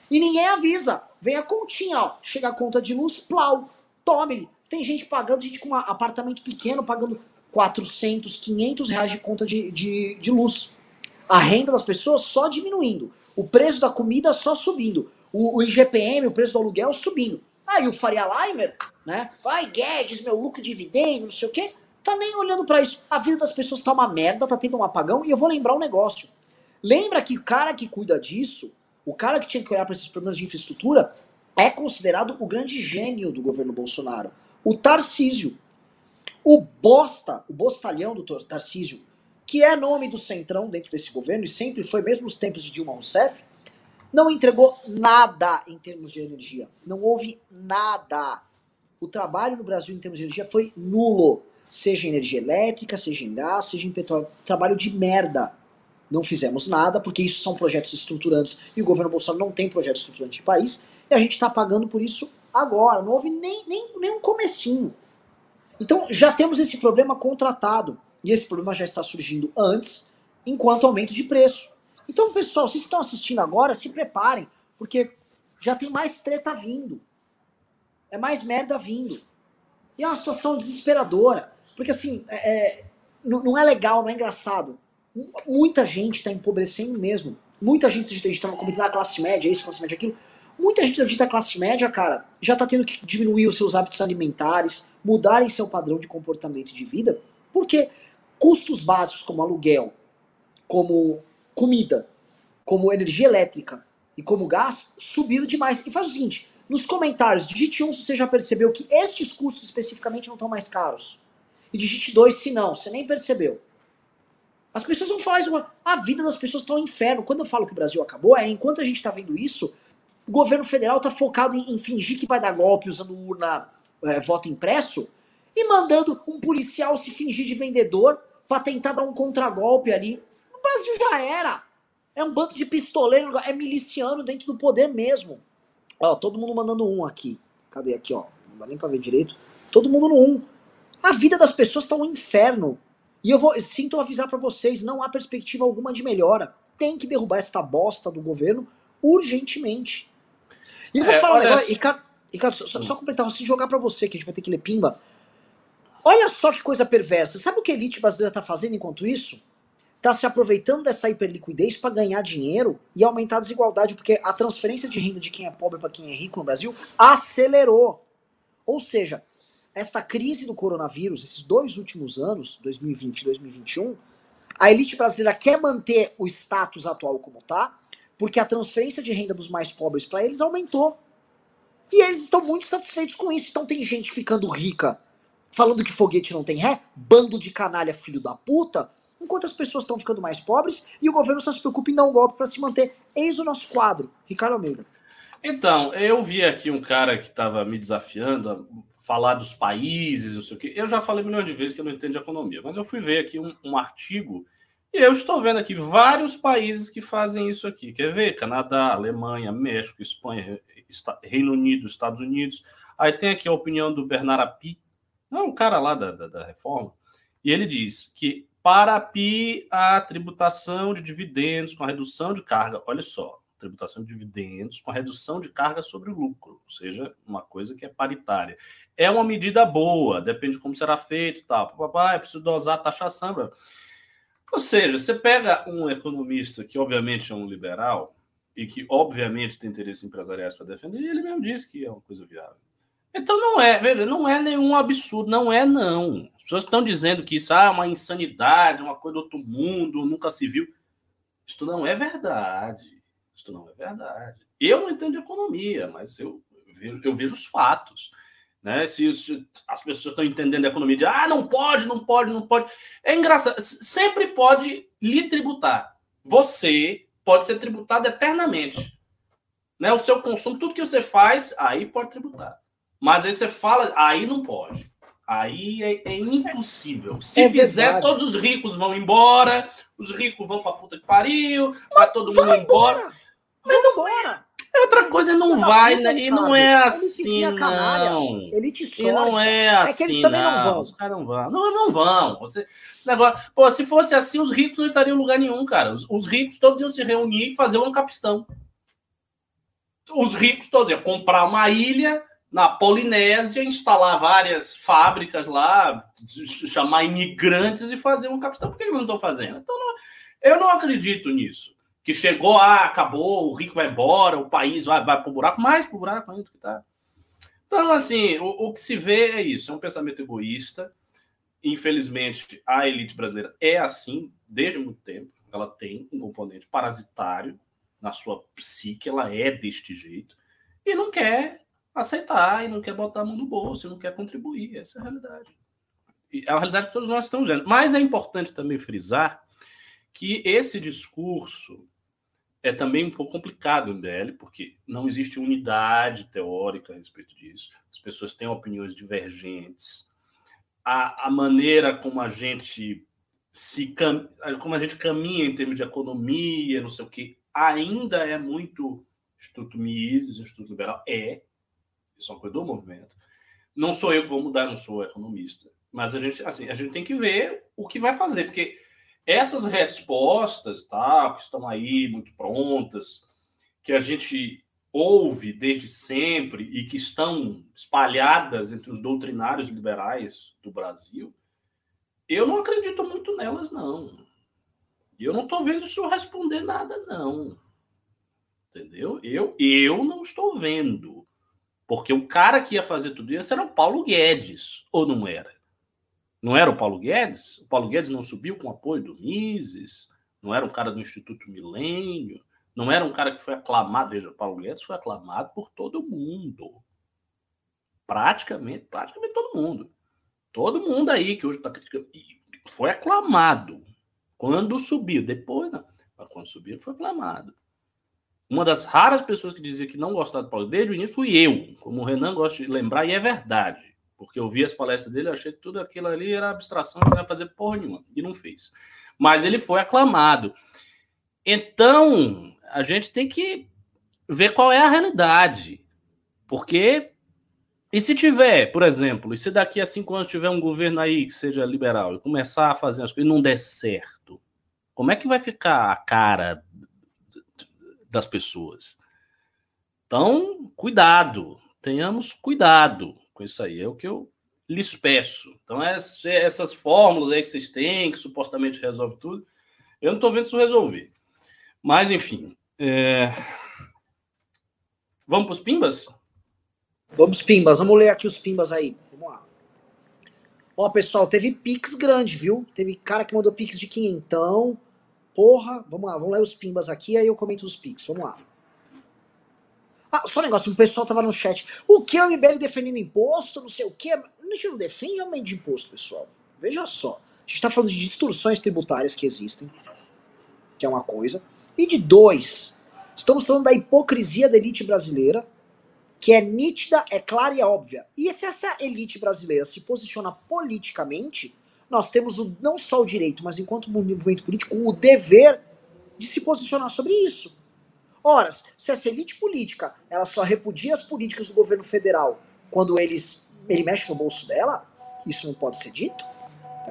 E ninguém avisa. Vem a continha, ó. Chega a conta de luz, plau, tome. Tem gente pagando, gente com um apartamento pequeno, pagando 400, 500 reais de conta de, de, de luz. A renda das pessoas só diminuindo. O preço da comida só subindo o, o IGPM, o preço do aluguel subindo. Aí o Faria Limer, né? Vai, Guedes, meu lucro dividendo, não sei o quê. Tá nem olhando para isso. A vida das pessoas tá uma merda, tá tendo um apagão. E eu vou lembrar um negócio. Lembra que o cara que cuida disso, o cara que tinha que olhar para esses problemas de infraestrutura, é considerado o grande gênio do governo Bolsonaro. O Tarcísio. O bosta, o bostalhão do Tarcísio, que é nome do Centrão dentro desse governo, e sempre foi, mesmo nos tempos de Dilma Rousseff, não entregou nada em termos de energia. Não houve nada. O trabalho no Brasil em termos de energia foi nulo. Seja em energia elétrica, seja em gás, seja em petróleo. Trabalho de merda. Não fizemos nada, porque isso são projetos estruturantes e o governo Bolsonaro não tem projeto estruturante de país, e a gente está pagando por isso agora. Não houve nem, nem, nem um comecinho. Então já temos esse problema contratado. E esse problema já está surgindo antes, enquanto aumento de preço. Então, pessoal, vocês estão assistindo agora, se preparem, porque já tem mais treta vindo. É mais merda vindo. E é uma situação desesperadora. Porque assim, é, é não, é legal, não é engraçado. Muita gente está empobrecendo mesmo. Muita gente, a gente estava comentando a classe média, isso, classe média, aquilo. Muita gente da classe média, cara, já está tendo que diminuir os seus hábitos alimentares, mudarem seu padrão de comportamento de vida, porque custos básicos como aluguel, como comida, como energia elétrica e como gás subiram demais. E faz o seguinte, nos comentários, digite 1 um se você já percebeu que estes custos especificamente não estão mais caros. E digite 2 se não, você nem percebeu. As pessoas vão falar isso, a vida das pessoas está um inferno. Quando eu falo que o Brasil acabou, é enquanto a gente está vendo isso, o governo federal está focado em, em, fingir que vai dar golpe usando urna, é, voto impresso, e mandando um policial se fingir de vendedor para tentar dar um contragolpe ali. O Brasil já era. É um bando de pistoleiro, é miliciano dentro do poder mesmo. Ó, todo mundo mandando um aqui. Cadê aqui, ó? Não dá nem pra ver direito. Todo mundo no um. A vida das pessoas está um inferno. E eu vou, sinto avisar para vocês, não há perspectiva alguma de melhora. Tem que derrubar esta bosta do governo urgentemente. E eu vou é, falar um negócio, Ricardo, Ricardo só, só completar, vou jogar para você, que a gente vai ter que ler pimba. Olha só que coisa perversa. Sabe o que a elite brasileira está fazendo enquanto isso? Está se aproveitando dessa hiperliquidez para ganhar dinheiro e aumentar a desigualdade, porque a transferência de renda de quem é pobre para quem é rico no Brasil acelerou. Ou seja, esta crise do coronavírus, esses dois últimos anos, 2020 e 2021, a elite brasileira quer manter o status atual como está, porque a transferência de renda dos mais pobres para eles aumentou. E eles estão muito satisfeitos com isso. Então tem gente ficando rica falando que foguete não tem ré, bando de canalha filho da puta, enquanto as pessoas estão ficando mais pobres e o governo só se preocupa em dar um golpe para se manter. Eis o nosso quadro, Ricardo Almeida. Então, eu vi aqui um cara que estava me desafiando a falar dos países, não sei o quê. Eu já falei milhões de vezes que eu não entendo de economia, mas eu fui ver aqui um, um artigo e eu estou vendo aqui vários países que fazem isso aqui. Quer ver? Canadá, Alemanha, México, Espanha, Reino Unido, Estados Unidos. Aí tem aqui a opinião do Bernard Api, não, um cara lá da, da, da reforma, e ele diz que para PI a tributação de dividendos com a redução de carga, olha só, tributação de dividendos com a redução de carga sobre o lucro, ou seja, uma coisa que é paritária. É uma medida boa, depende de como será feito, tal. Papai, preciso dosar a taxação. Ou seja, você pega um economista que obviamente é um liberal e que obviamente tem interesses empresariais para defender, e ele mesmo diz que é uma coisa viável. Então não é, não é nenhum absurdo, não é não. As pessoas estão dizendo que isso ah, é uma insanidade, uma coisa do outro mundo, nunca se viu. Isso não é verdade. Isso não é verdade. Eu não entendo economia, mas eu vejo, eu vejo os fatos. Né? Se, se as pessoas estão entendendo a economia de ah, não pode, não pode, não pode. É engraçado, sempre pode lhe tributar. Você pode ser tributado eternamente. Né? O seu consumo, tudo que você faz, aí pode tributar. Mas aí você fala, aí não pode. Aí é, é impossível. Se é fizer, verdade. todos os ricos vão embora, os ricos vão pra puta que pariu, vai todo mundo embora. embora. Vai embora. É outra coisa não vai, né? E não é assim, não. Elite sorte. E não é assim, é que eles também não, não vão. Os caras não vão. Não, não vão. Você, esse negócio... Pô, se fosse assim, os ricos não estariam em lugar nenhum, cara. Os, os ricos todos iam se reunir e fazer um capistão. Os ricos todos iam comprar uma ilha na Polinésia, instalar várias fábricas lá, chamar imigrantes e fazer um capitão. Por que eles não estão fazendo? Então, não, eu não acredito nisso. Que chegou, ah, acabou, o rico vai embora, o país vai, vai para o buraco, mais para o buraco ainda que está. Então, assim, o, o que se vê é isso, é um pensamento egoísta. Infelizmente, a elite brasileira é assim desde muito tempo. Ela tem um componente parasitário na sua psique, ela é deste jeito e não quer aceitar e não quer botar a mão no bolso, não quer contribuir. Essa é a realidade. É a realidade que todos nós estamos vendo. Mas é importante também frisar que esse discurso é também um pouco complicado em BL, porque não existe unidade teórica a respeito disso. As pessoas têm opiniões divergentes. A, a maneira como a gente se como a gente caminha em termos de economia, não sei o que, ainda é muito Instituto Mises, Instituto Liberal. É. Isso é uma coisa do movimento. Não sou eu que vou mudar, não sou economista. Mas a gente, assim, a gente tem que ver o que vai fazer, porque essas respostas, tá, que estão aí muito prontas, que a gente ouve desde sempre e que estão espalhadas entre os doutrinários liberais do Brasil, eu não acredito muito nelas, não. E eu não estou vendo o senhor responder nada, não. Entendeu? Eu, eu não estou vendo. Porque o cara que ia fazer tudo isso era o Paulo Guedes, ou não era? Não era o Paulo Guedes? O Paulo Guedes não subiu com apoio do Mises? Não era um cara do Instituto Milênio? Não era um cara que foi aclamado? Veja, o Paulo Guedes foi aclamado por todo mundo. Praticamente, praticamente todo mundo. Todo mundo aí que hoje está criticando. Foi aclamado. Quando subiu, depois não. Mas quando subiu, foi aclamado. Uma das raras pessoas que dizia que não gostava do Paulo desde o início fui eu, como o Renan gosta de lembrar, e é verdade. Porque eu vi as palestras dele, achei que tudo aquilo ali era abstração, não ia fazer porra nenhuma, e não fez. Mas ele foi aclamado. Então, a gente tem que ver qual é a realidade. Porque e se tiver, por exemplo, e se daqui a cinco anos tiver um governo aí que seja liberal e começar a fazer as coisas e não der certo, como é que vai ficar a cara das pessoas? Então, cuidado, tenhamos cuidado com isso aí, é o que eu lhes peço. Então, essas fórmulas aí que vocês têm, que supostamente resolve tudo, eu não estou vendo isso resolver. Mas, enfim. É... Vamos para os pimbas? Vamos, Pimbas. Vamos ler aqui os Pimbas aí. Vamos lá. Ó, pessoal, teve Pix grande, viu? Teve cara que mandou Pix de quinhentão. Porra, vamos lá, vamos ler os Pimbas aqui, aí eu comento os Pix. Vamos lá. Ah, só um negócio, o pessoal tava no chat. O que o MBL defendendo imposto, não sei o que. A gente não defende aumento de imposto, pessoal. Veja só. A gente tá falando de distorções tributárias que existem, que é uma coisa. E de dois, estamos falando da hipocrisia da elite brasileira, que é nítida, é clara e é óbvia. E se essa elite brasileira se posiciona politicamente, nós temos o, não só o direito, mas enquanto movimento político, o dever de se posicionar sobre isso. Ora, se essa elite política ela só repudia as políticas do governo federal quando eles ele mexe no bolso dela, isso não pode ser dito?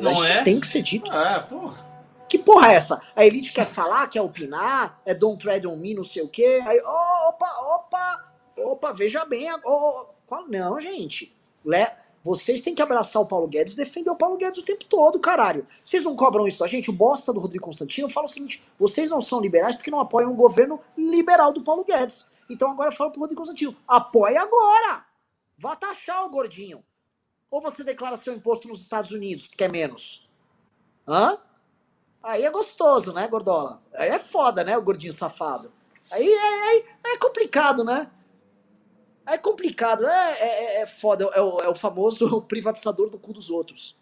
Não isso é? tem que ser dito. É, porra. Que porra é essa? A elite quer falar, quer opinar, é don't tread on me, não sei o quê. Aí, opa, opa, Opa, veja bem. Oh, não, gente. Le, vocês têm que abraçar o Paulo Guedes defender o Paulo Guedes o tempo todo, caralho. Vocês não cobram isso da gente? O bosta do Rodrigo Constantino fala o seguinte: vocês não são liberais porque não apoiam o governo liberal do Paulo Guedes. Então agora fala pro Rodrigo Constantino: apoia agora! Vá taxar o gordinho. Ou você declara seu imposto nos Estados Unidos, que é menos. Hã? Aí é gostoso, né, gordola? Aí é foda, né, o gordinho safado. Aí é, é, é complicado, né? É complicado, é, é, é, é foda, é o, é o famoso privatizador do cu dos outros.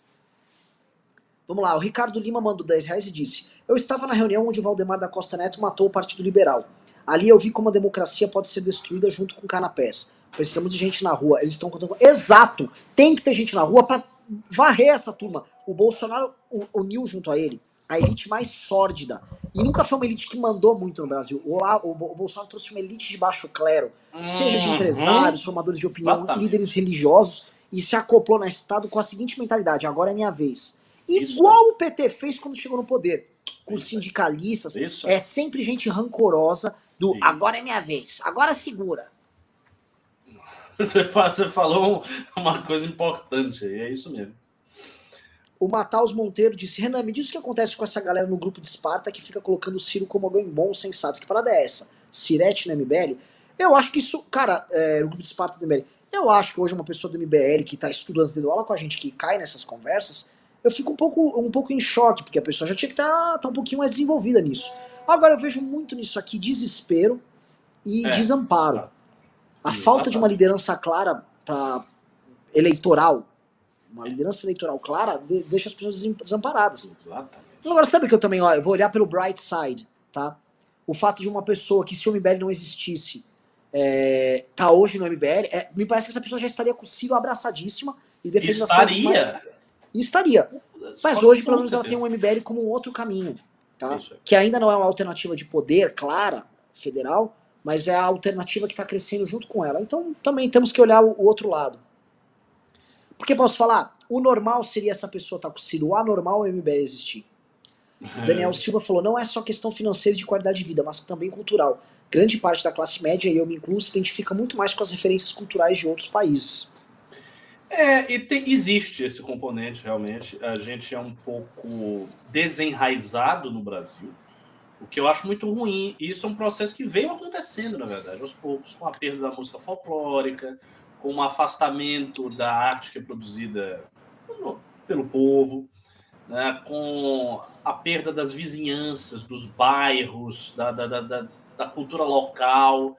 Vamos lá, o Ricardo Lima mandou 10 reais e disse: Eu estava na reunião onde o Valdemar da Costa Neto matou o Partido Liberal. Ali eu vi como a democracia pode ser destruída junto com canapés. Precisamos de gente na rua. Eles estão contando. Exato! Tem que ter gente na rua para varrer essa turma. O Bolsonaro uniu junto a ele a elite mais sórdida. E nunca foi uma elite que mandou muito no Brasil. O, o, o Bolsonaro trouxe uma elite de baixo clero, hum, seja de empresários, hum, formadores de opinião, exatamente. líderes religiosos, e se acoplou no Estado com a seguinte mentalidade: agora é minha vez. Igual o PT fez quando chegou no poder, com os sindicalistas. Isso. É sempre gente rancorosa do Sim. agora é minha vez, agora segura. Você falou uma coisa importante, é isso mesmo. O Mataus Monteiro disse: Renan, me diz o que acontece com essa galera no grupo de Esparta que fica colocando o Ciro como alguém bom, sensato. Que parada é essa? Sirete no MBL? Eu acho que isso, cara, é, o grupo de Esparta do MBL. Eu acho que hoje uma pessoa do MBL que tá estudando, tendo aula com a gente, que cai nessas conversas, eu fico um pouco, um pouco em choque, porque a pessoa já tinha que estar tá, tá um pouquinho mais desenvolvida nisso. Agora eu vejo muito nisso aqui desespero e é. desamparo. A falta de uma liderança clara pra, eleitoral uma liderança eleitoral clara de, deixa as pessoas desamparadas. Exatamente. Agora, sabe que eu também, ó, eu vou olhar pelo bright side, tá? O fato de uma pessoa que se o MBL não existisse, é, tá hoje no MBL, é, me parece que essa pessoa já estaria com o Ciro abraçadíssima e defendendo as teses mais- Estaria. Estaria. Mas hoje, pelo menos, ela tem um MBL como um outro caminho, tá? Aí. Que ainda não é uma alternativa de poder clara, federal, mas é a alternativa que está crescendo junto com ela. Então, também temos que olhar o, o outro lado. Porque posso falar, o normal seria essa pessoa estar com o Ciro, o anormal é o MBL existir. É. Daniel Silva falou: não é só questão financeira e de qualidade de vida, mas também cultural. Grande parte da classe média, e eu me incluo, se identifica muito mais com as referências culturais de outros países. É, e tem- existe esse componente realmente. A gente é um pouco desenraizado no Brasil, o que eu acho muito ruim. E Isso é um processo que veio acontecendo, na verdade, aos poucos, com a perda da música folclórica, com o afastamento da arte que é produzida pelo- povo, né, com a perda das vizinhanças, dos bairros, da, da, da, da- cultura local.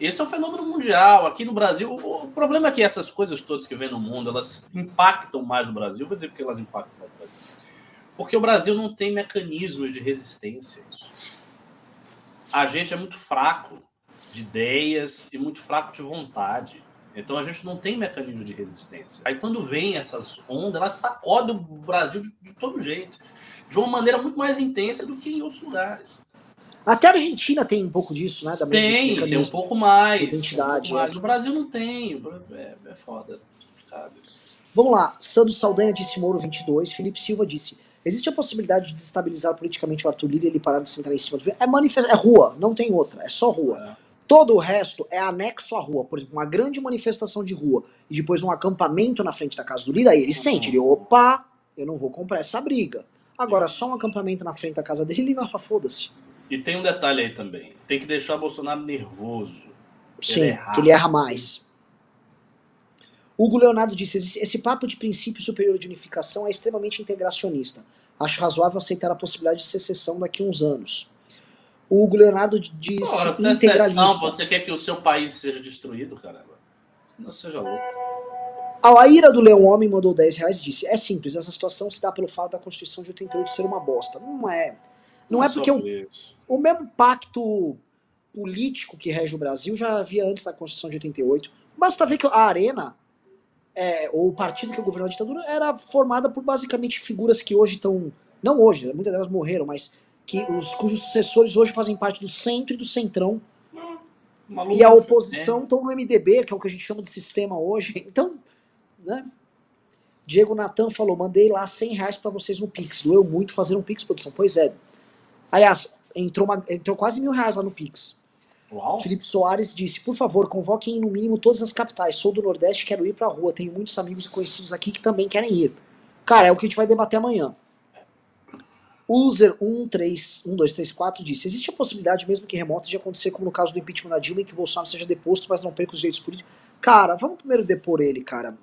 Esse é um fenômeno mundial. Aqui no Brasil, o, o problema é que essas coisas todas que vem no mundo, elas impactam mais no Brasil. Vou dizer porque elas impactam mais no Brasil. Porque o Brasil não tem mecanismos de resistência. A gente é muito fraco de ideias e muito fraco de vontade. Então a gente não tem mecanismo de resistência. Aí quando vem essas ondas, elas sacodem o Brasil de, de todo jeito. De uma maneira muito mais intensa do que em outros lugares. Até a Argentina tem um pouco disso, né? Da Tem, tem um pouco mais. Identidade, um pouco mais. é. No Brasil não tem. É, é foda. é complicado isso. Vamos lá. Sandro Saldanha disse Moro 22. Felipe Silva disse: existe a possibilidade de desestabilizar politicamente o Arthur Lira e ele parar de sentar em cima do. É, manifesta... é rua, não tem outra. É só rua. É. Todo o resto é anexo à rua. Por exemplo, uma grande manifestação de rua e depois um acampamento na frente da casa do Lira, aí ele sente, ele, opa, eu não vou comprar essa briga. Agora, só um acampamento na frente da casa dele, ele vai foda-se. E tem um detalhe aí também. Tem que deixar o Bolsonaro nervoso. Sim, erra. que ele erra mais. Hugo Leonardo disse: esse, esse papo de princípio superior de unificação é extremamente integracionista. Acho razoável aceitar a possibilidade de secessão daqui a uns anos. O Hugo Leonardo disse Ora, se é integralista. exceção, você quer que o seu país seja destruído, caramba? Não seja louco. A ira do Leão Homem mandou 10 reais e disse: É simples, essa situação se dá pelo fato da Constituição de 88 ser uma bosta. Não é. Não é porque o, sobre isso. o mesmo pacto político que rege o Brasil já havia antes da Constituição de 88. Basta ver que a Arena, é, ou o partido que governou a ditadura, era formada por basicamente figuras que hoje estão. Não hoje, muitas delas morreram, mas que os cujos sucessores hoje fazem parte do centro e do centrão. Maluco, E a oposição estão no MDB, que é o que a gente chama de sistema hoje. Então, né? Diego Natan falou: mandei lá 100 reais pra vocês no Pix. Doeu muito fazer um Pix, produção. Pois é. Aliás, entrou, uma- entrou quase mil reais lá no Pix. Uau. Felipe Soares disse: por favor, convoquem no mínimo todas as capitais. Sou do Nordeste, quero ir pra rua. Tenho muitos amigos e conhecidos aqui que também querem ir. Cara, é o que a gente vai debater amanhã. User 11234 disse: existe a possibilidade, mesmo que remota, de acontecer como no caso do impeachment da Dilma, em que o Bolsonaro seja deposto, mas não perca os direitos políticos. Cara, vamos primeiro depor ele, cara.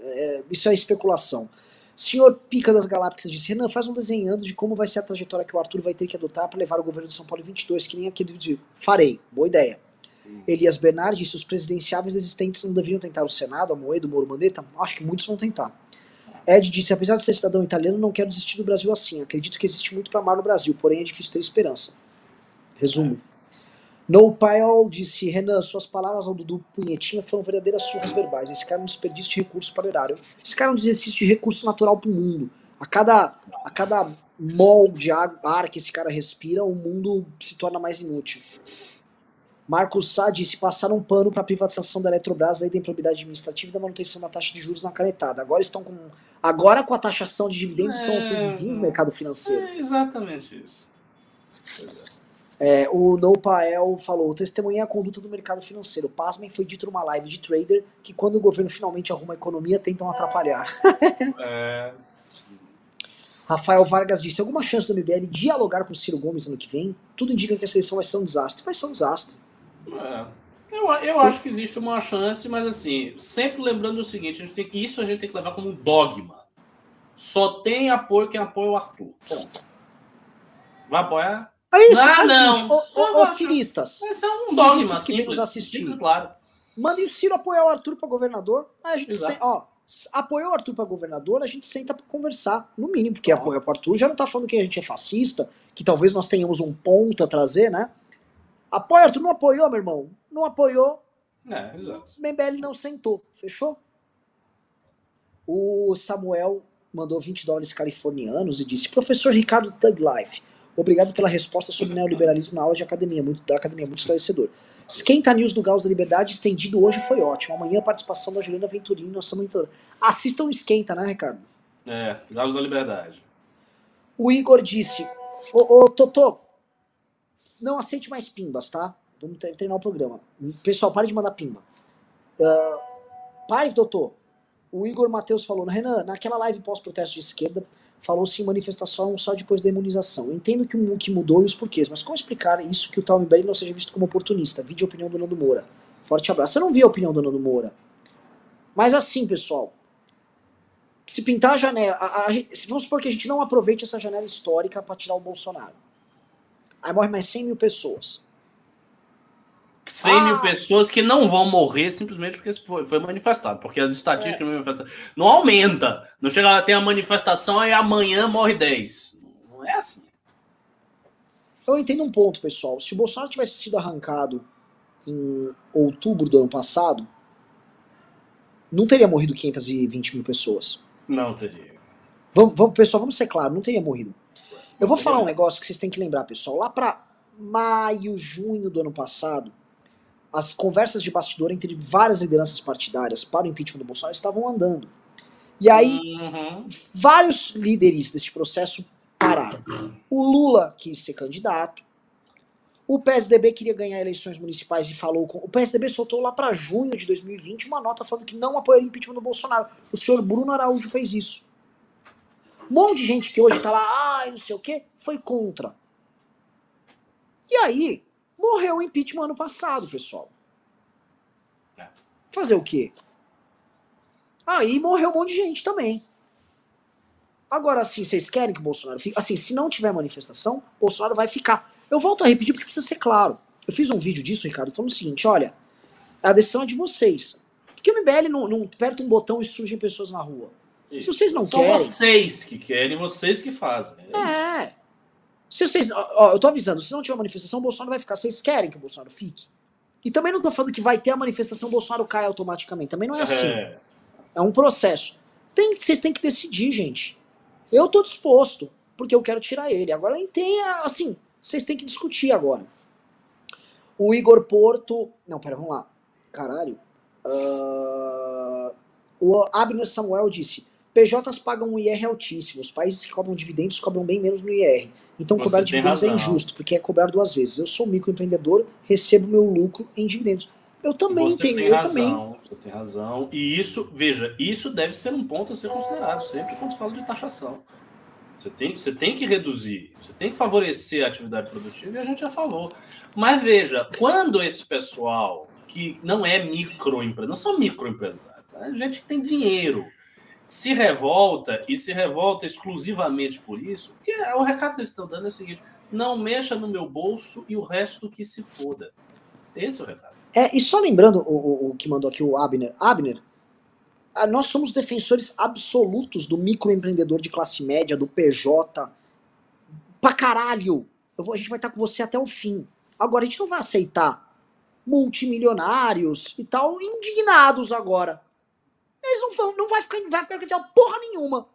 É, isso é especulação. Senhor Pica das Galápagos disse: Renan, faz um desenhando de como vai ser a trajetória que o Arthur vai ter que adotar para levar o governo de São Paulo em 22, que nem aquele de. Farei, boa ideia. Elias Bernard disse: os presidenciáveis existentes não deveriam tentar o Senado, a Moedo, Moro Mandetta? Acho que muitos vão tentar. Ed disse: apesar de ser cidadão italiano, não quero desistir do Brasil assim. Acredito que existe muito para amar no Brasil, porém é difícil ter esperança. Resumo. No Paiol disse: Renan, suas palavras ao Dudu Punhetinha foram verdadeiras surras verbais. Esse cara é um desperdício de recursos para o erário. Esse cara é um exercício de recurso natural para o mundo. A cada, a cada mol de ar, que esse cara respira, o mundo se torna mais inútil. Marcos Sá disse: passaram um pano para a privatização da Eletrobras da improbidade administrativa e da manutenção da taxa de juros na canetada. Agora estão com. Agora com a taxação de dividendos estão É. ofendidinhos no mercado financeiro. É exatamente isso. É, o No Pael falou: testemunhei a conduta do mercado financeiro. Pasmem foi dito numa live de trader que quando o governo finalmente arruma a economia, tentam atrapalhar. É, Rafael Vargas disse: alguma chance do MBL dialogar com o Ciro Gomes ano que vem? Tudo indica que a seleção vai ser um desastre. Vai ser um desastre. é. Eu, eu acho que existe uma chance, mas assim, sempre lembrando o seguinte: a gente tem, isso a gente tem que levar como um dogma. Só tem apoio quem apoia o Arthur. Ponto. Vai apoiar? É isso, Ah, o não. acho- ciristas, Vai ser um dogma que simples, assistir. claro. mandem o Ciro apoiar o Arthur pra governador. Aí a gente se- ó, apoiou o Arthur para governador, a gente senta para conversar, no mínimo, porque apoia o Arthur já não tá falando que a gente é fascista, que talvez nós tenhamos um ponto a trazer, né? Apoia, Arthur, não apoiou, meu irmão? Não apoiou. É, exato. MBL não sentou, fechou? O Samuel mandou 20 dólares californianos e disse: Professor Ricardo Thug Life, obrigado pela resposta sobre neoliberalismo na aula de academia, muito, da academia, muito esclarecedor. Esquenta News do Gauss da Liberdade estendido hoje foi ótimo. Amanhã a participação da Juliana Venturini, nossa monitora. Assistam Esquenta, né, Ricardo? É, Gauss da Liberdade. O Igor disse: Ô, ô Totô, não aceite mais pimbas, tá? Vamos terminar o programa. Pessoal, pare de mandar pimba. Uh, pare, doutor. O Igor Matheus falou, Renan, naquela live pós-protesto de esquerda, falou-se em manifestação só depois da imunização. Eu entendo que o que mudou e os porquês, mas como explicar isso que o tal MBL não seja visto como oportunista? Vídeo a opinião do Nando Moura. Forte abraço. Eu não vi a opinião do Nando Moura. Mas assim, pessoal, se pintar a janela, a, a, vamos supor que a gente não aproveite essa janela histórica para tirar o Bolsonaro. Aí morre mais 100 mil pessoas. 100 ah. mil pessoas que não vão morrer simplesmente porque foi, foi manifestado. Porque as estatísticas é. não aumenta. Não chega a ter a manifestação e amanhã morre 10. Não é assim. Eu entendo um ponto, pessoal. Se o Bolsonaro tivesse sido arrancado em outubro do ano passado, não teria morrido 520 mil pessoas. Não teria. Vamos, vamos, pessoal, vamos ser claros, não teria morrido. Eu vou falar um negócio que vocês têm que lembrar, pessoal. Lá para maio, junho do ano passado, as conversas de bastidor entre várias lideranças partidárias para o impeachment do Bolsonaro estavam andando. E aí, uhum. vários líderes deste processo pararam. O Lula quis ser candidato. O PSDB queria ganhar eleições municipais e falou com. O PSDB soltou lá para junho de 2020 uma nota falando que não apoiaria o impeachment do Bolsonaro. O senhor Bruno Araújo fez isso. Um monte de gente que hoje tá lá, ai, não sei o quê, foi contra. E aí, morreu o impeachment ano passado, pessoal. É. Fazer o quê? Aí morreu um monte de gente também. Agora, assim, vocês querem que o Bolsonaro fique? Assim, se não tiver manifestação, o Bolsonaro vai ficar. Eu volto a repetir porque precisa ser claro. Eu fiz um vídeo disso, Ricardo, falando o seguinte: olha, a decisão é de vocês. Porque o MBL não, não aperta um botão e surgem pessoas na rua. Se vocês não São querem. São vocês que querem, vocês que fazem. É. Se vocês. Ó, eu tô avisando, se não tiver manifestação, o Bolsonaro vai ficar. Vocês querem que o Bolsonaro fique? E também não tô falando que vai ter a manifestação, o Bolsonaro cai automaticamente. Também não é assim. É, é um processo. Tem, vocês têm que decidir, gente. Eu tô disposto, porque eu quero tirar ele. Agora tem, assim, vocês têm que discutir agora. O Igor Porto. Não, pera, vamos lá. Caralho. Uh, o Abner Samuel disse: PJs pagam um IR altíssimo. Os países que cobram dividendos cobram bem menos no IR. Então Você cobrar dividendos é razão. é injusto, porque é cobrar duas vezes. Eu sou microempreendedor, recebo meu lucro em dividendos. Eu também Você tenho, tem eu razão, também. Você tem razão. E isso, veja, isso deve ser um ponto a ser considerado sempre quando se fala de taxação. Você tem, você tem que reduzir, você tem que favorecer a atividade produtiva e a gente já falou. Mas veja, quando esse pessoal que não é microempresário, não são microempresários, é gente que tem dinheiro, se revolta e se revolta exclusivamente por isso, porque o recado que eles estão dando é o seguinte: não mexa no meu bolso e o resto que se foda. Esse é o recado. É, e só lembrando o, o, que mandou aqui o Abner. Abner, nós somos defensores absolutos do microempreendedor de classe média, do PJ. Pra caralho! Vou, a gente vai estar com você até o fim. Agora, a gente não vai aceitar multimilionários e tal indignados agora eles não vão, não vai ficar, vai ficar com porra nenhuma.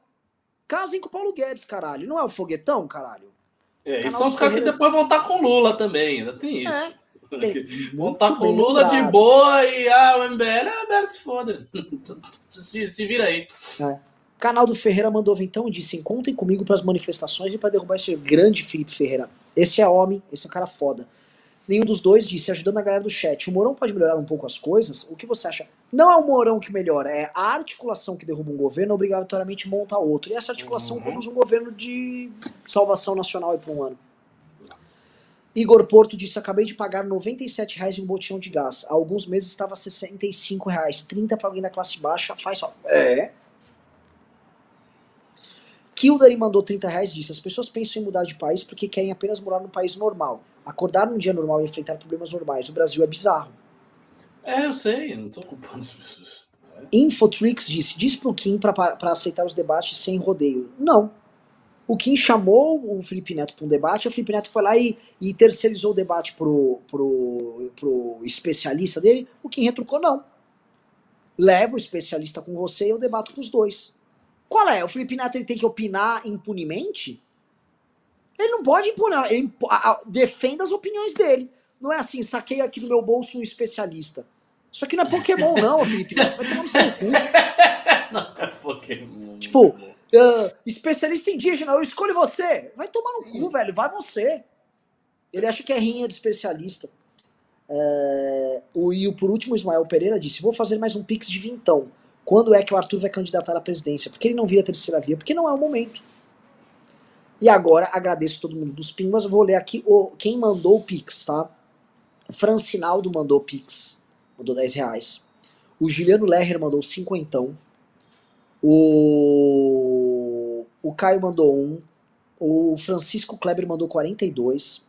Casem com o Paulo Guedes, caralho. Não é o foguetão, caralho? É, e são os caras que depois vão estar com Lula também, ainda tem isso. É. Vão estar com Lula lembrado. de boa e ah, o MBL, ah, MBL que se foda. se, se vira aí. É. Canal do Ferreira mandou então e disse: Contem comigo para as manifestações e para derrubar esse grande Felipe Ferreira. Esse é homem, esse é um cara foda. Nenhum dos dois disse, ajudando a galera do chat. O Mourão pode melhorar um pouco as coisas? O que você acha? Não é o Mourão que melhora, é a articulação que derruba um governo obrigatoriamente monta outro. E essa articulação uhum. conduz um governo de salvação nacional por um ano. Igor Porto disse: Acabei de pagar 97 reais em um botijão de gás. Há alguns meses estava 65 reais. 30 para alguém da classe baixa faz só. É. Kildare mandou 30 reais disse: As pessoas pensam em mudar de país porque querem apenas morar num país normal acordar num dia normal e enfrentar problemas normais. O Brasil é bizarro. É, eu sei, eu não tô culpando as pessoas. Infotrix disse: diz pro Kim para aceitar os debates sem rodeio. Não. O Kim chamou o Felipe Neto para um debate, o Felipe Neto foi lá e, e terceirizou o debate pro, pro, pro especialista dele. O Kim retrucou: não. Leva o especialista com você e eu debato com os dois. Qual é? O Felipe Neto ele tem que opinar impunemente? Ele não pode impunar, ele defenda as opiniões dele. Não é assim, saquei aqui do meu bolso um especialista. Isso aqui não é Pokémon, não, Felipe Neto. Vai tomar no seu cu. Não é Pokémon. Tipo, uh, especialista indígena, eu escolho você. Vai tomar no cu, velho. Vai você. Ele acha que é rinha de especialista. Uh, o, e por último, o Ismael Pereira disse: Vou fazer mais um pix de vintão. Quando é que o Arthur vai candidatar à presidência? Porque ele não vira a terceira via? Porque não é o momento. E agora agradeço todo mundo dos Pimbas. Vou ler aqui o, quem mandou o Pix, tá? Francinaldo mandou Pix, mandou 10 reais. O Juliano Lerrer mandou 50. O, o Caio mandou 1. O Francisco Kleber mandou 42.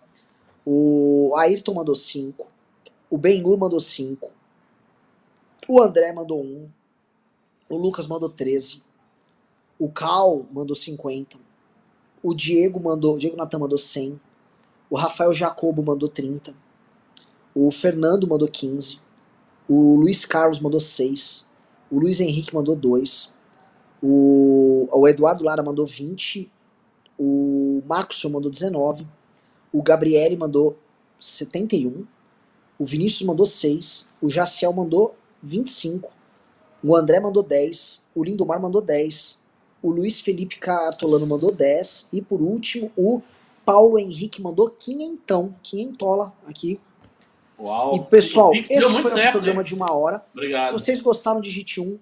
O Ayrton mandou 5. O Benhur mandou 5. O André mandou 1. O Lucas mandou 13. O Cal mandou 50. O Diego mandou, o Diego Natan mandou 100. O Rafael Jacobo mandou 30. O Fernando mandou 15. O Luiz Carlos mandou 6. O Luiz Henrique mandou 2. O, o Eduardo Lara mandou 20. O Marcos mandou 19. O Gabriele mandou 71. O Vinícius mandou 6. O Jaciel mandou 25. O André mandou 10. O Lindomar mandou 10 o Luiz Felipe Cartolano mandou 10, e por último, o Paulo Henrique mandou quinhentão, quinhentola aqui. Uau. E pessoal, esse foi o nosso certo, programa hein? de uma hora. Obrigado. Se vocês gostaram, digite um.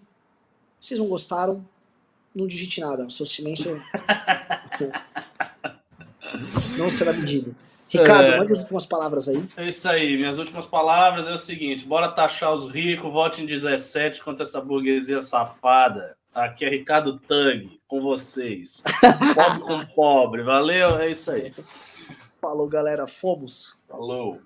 Se vocês não gostaram, não digite nada. O seu silêncio não será medido. Ricardo, É. mande as últimas palavras aí. É isso aí, minhas últimas palavras é o seguinte: bora taxar os ricos, vote em 17 contra essa burguesia safada. Aqui é Ricardo Tang com vocês. pobre com pobre, valeu? É isso aí. Falou, galera. Fomos. Falou.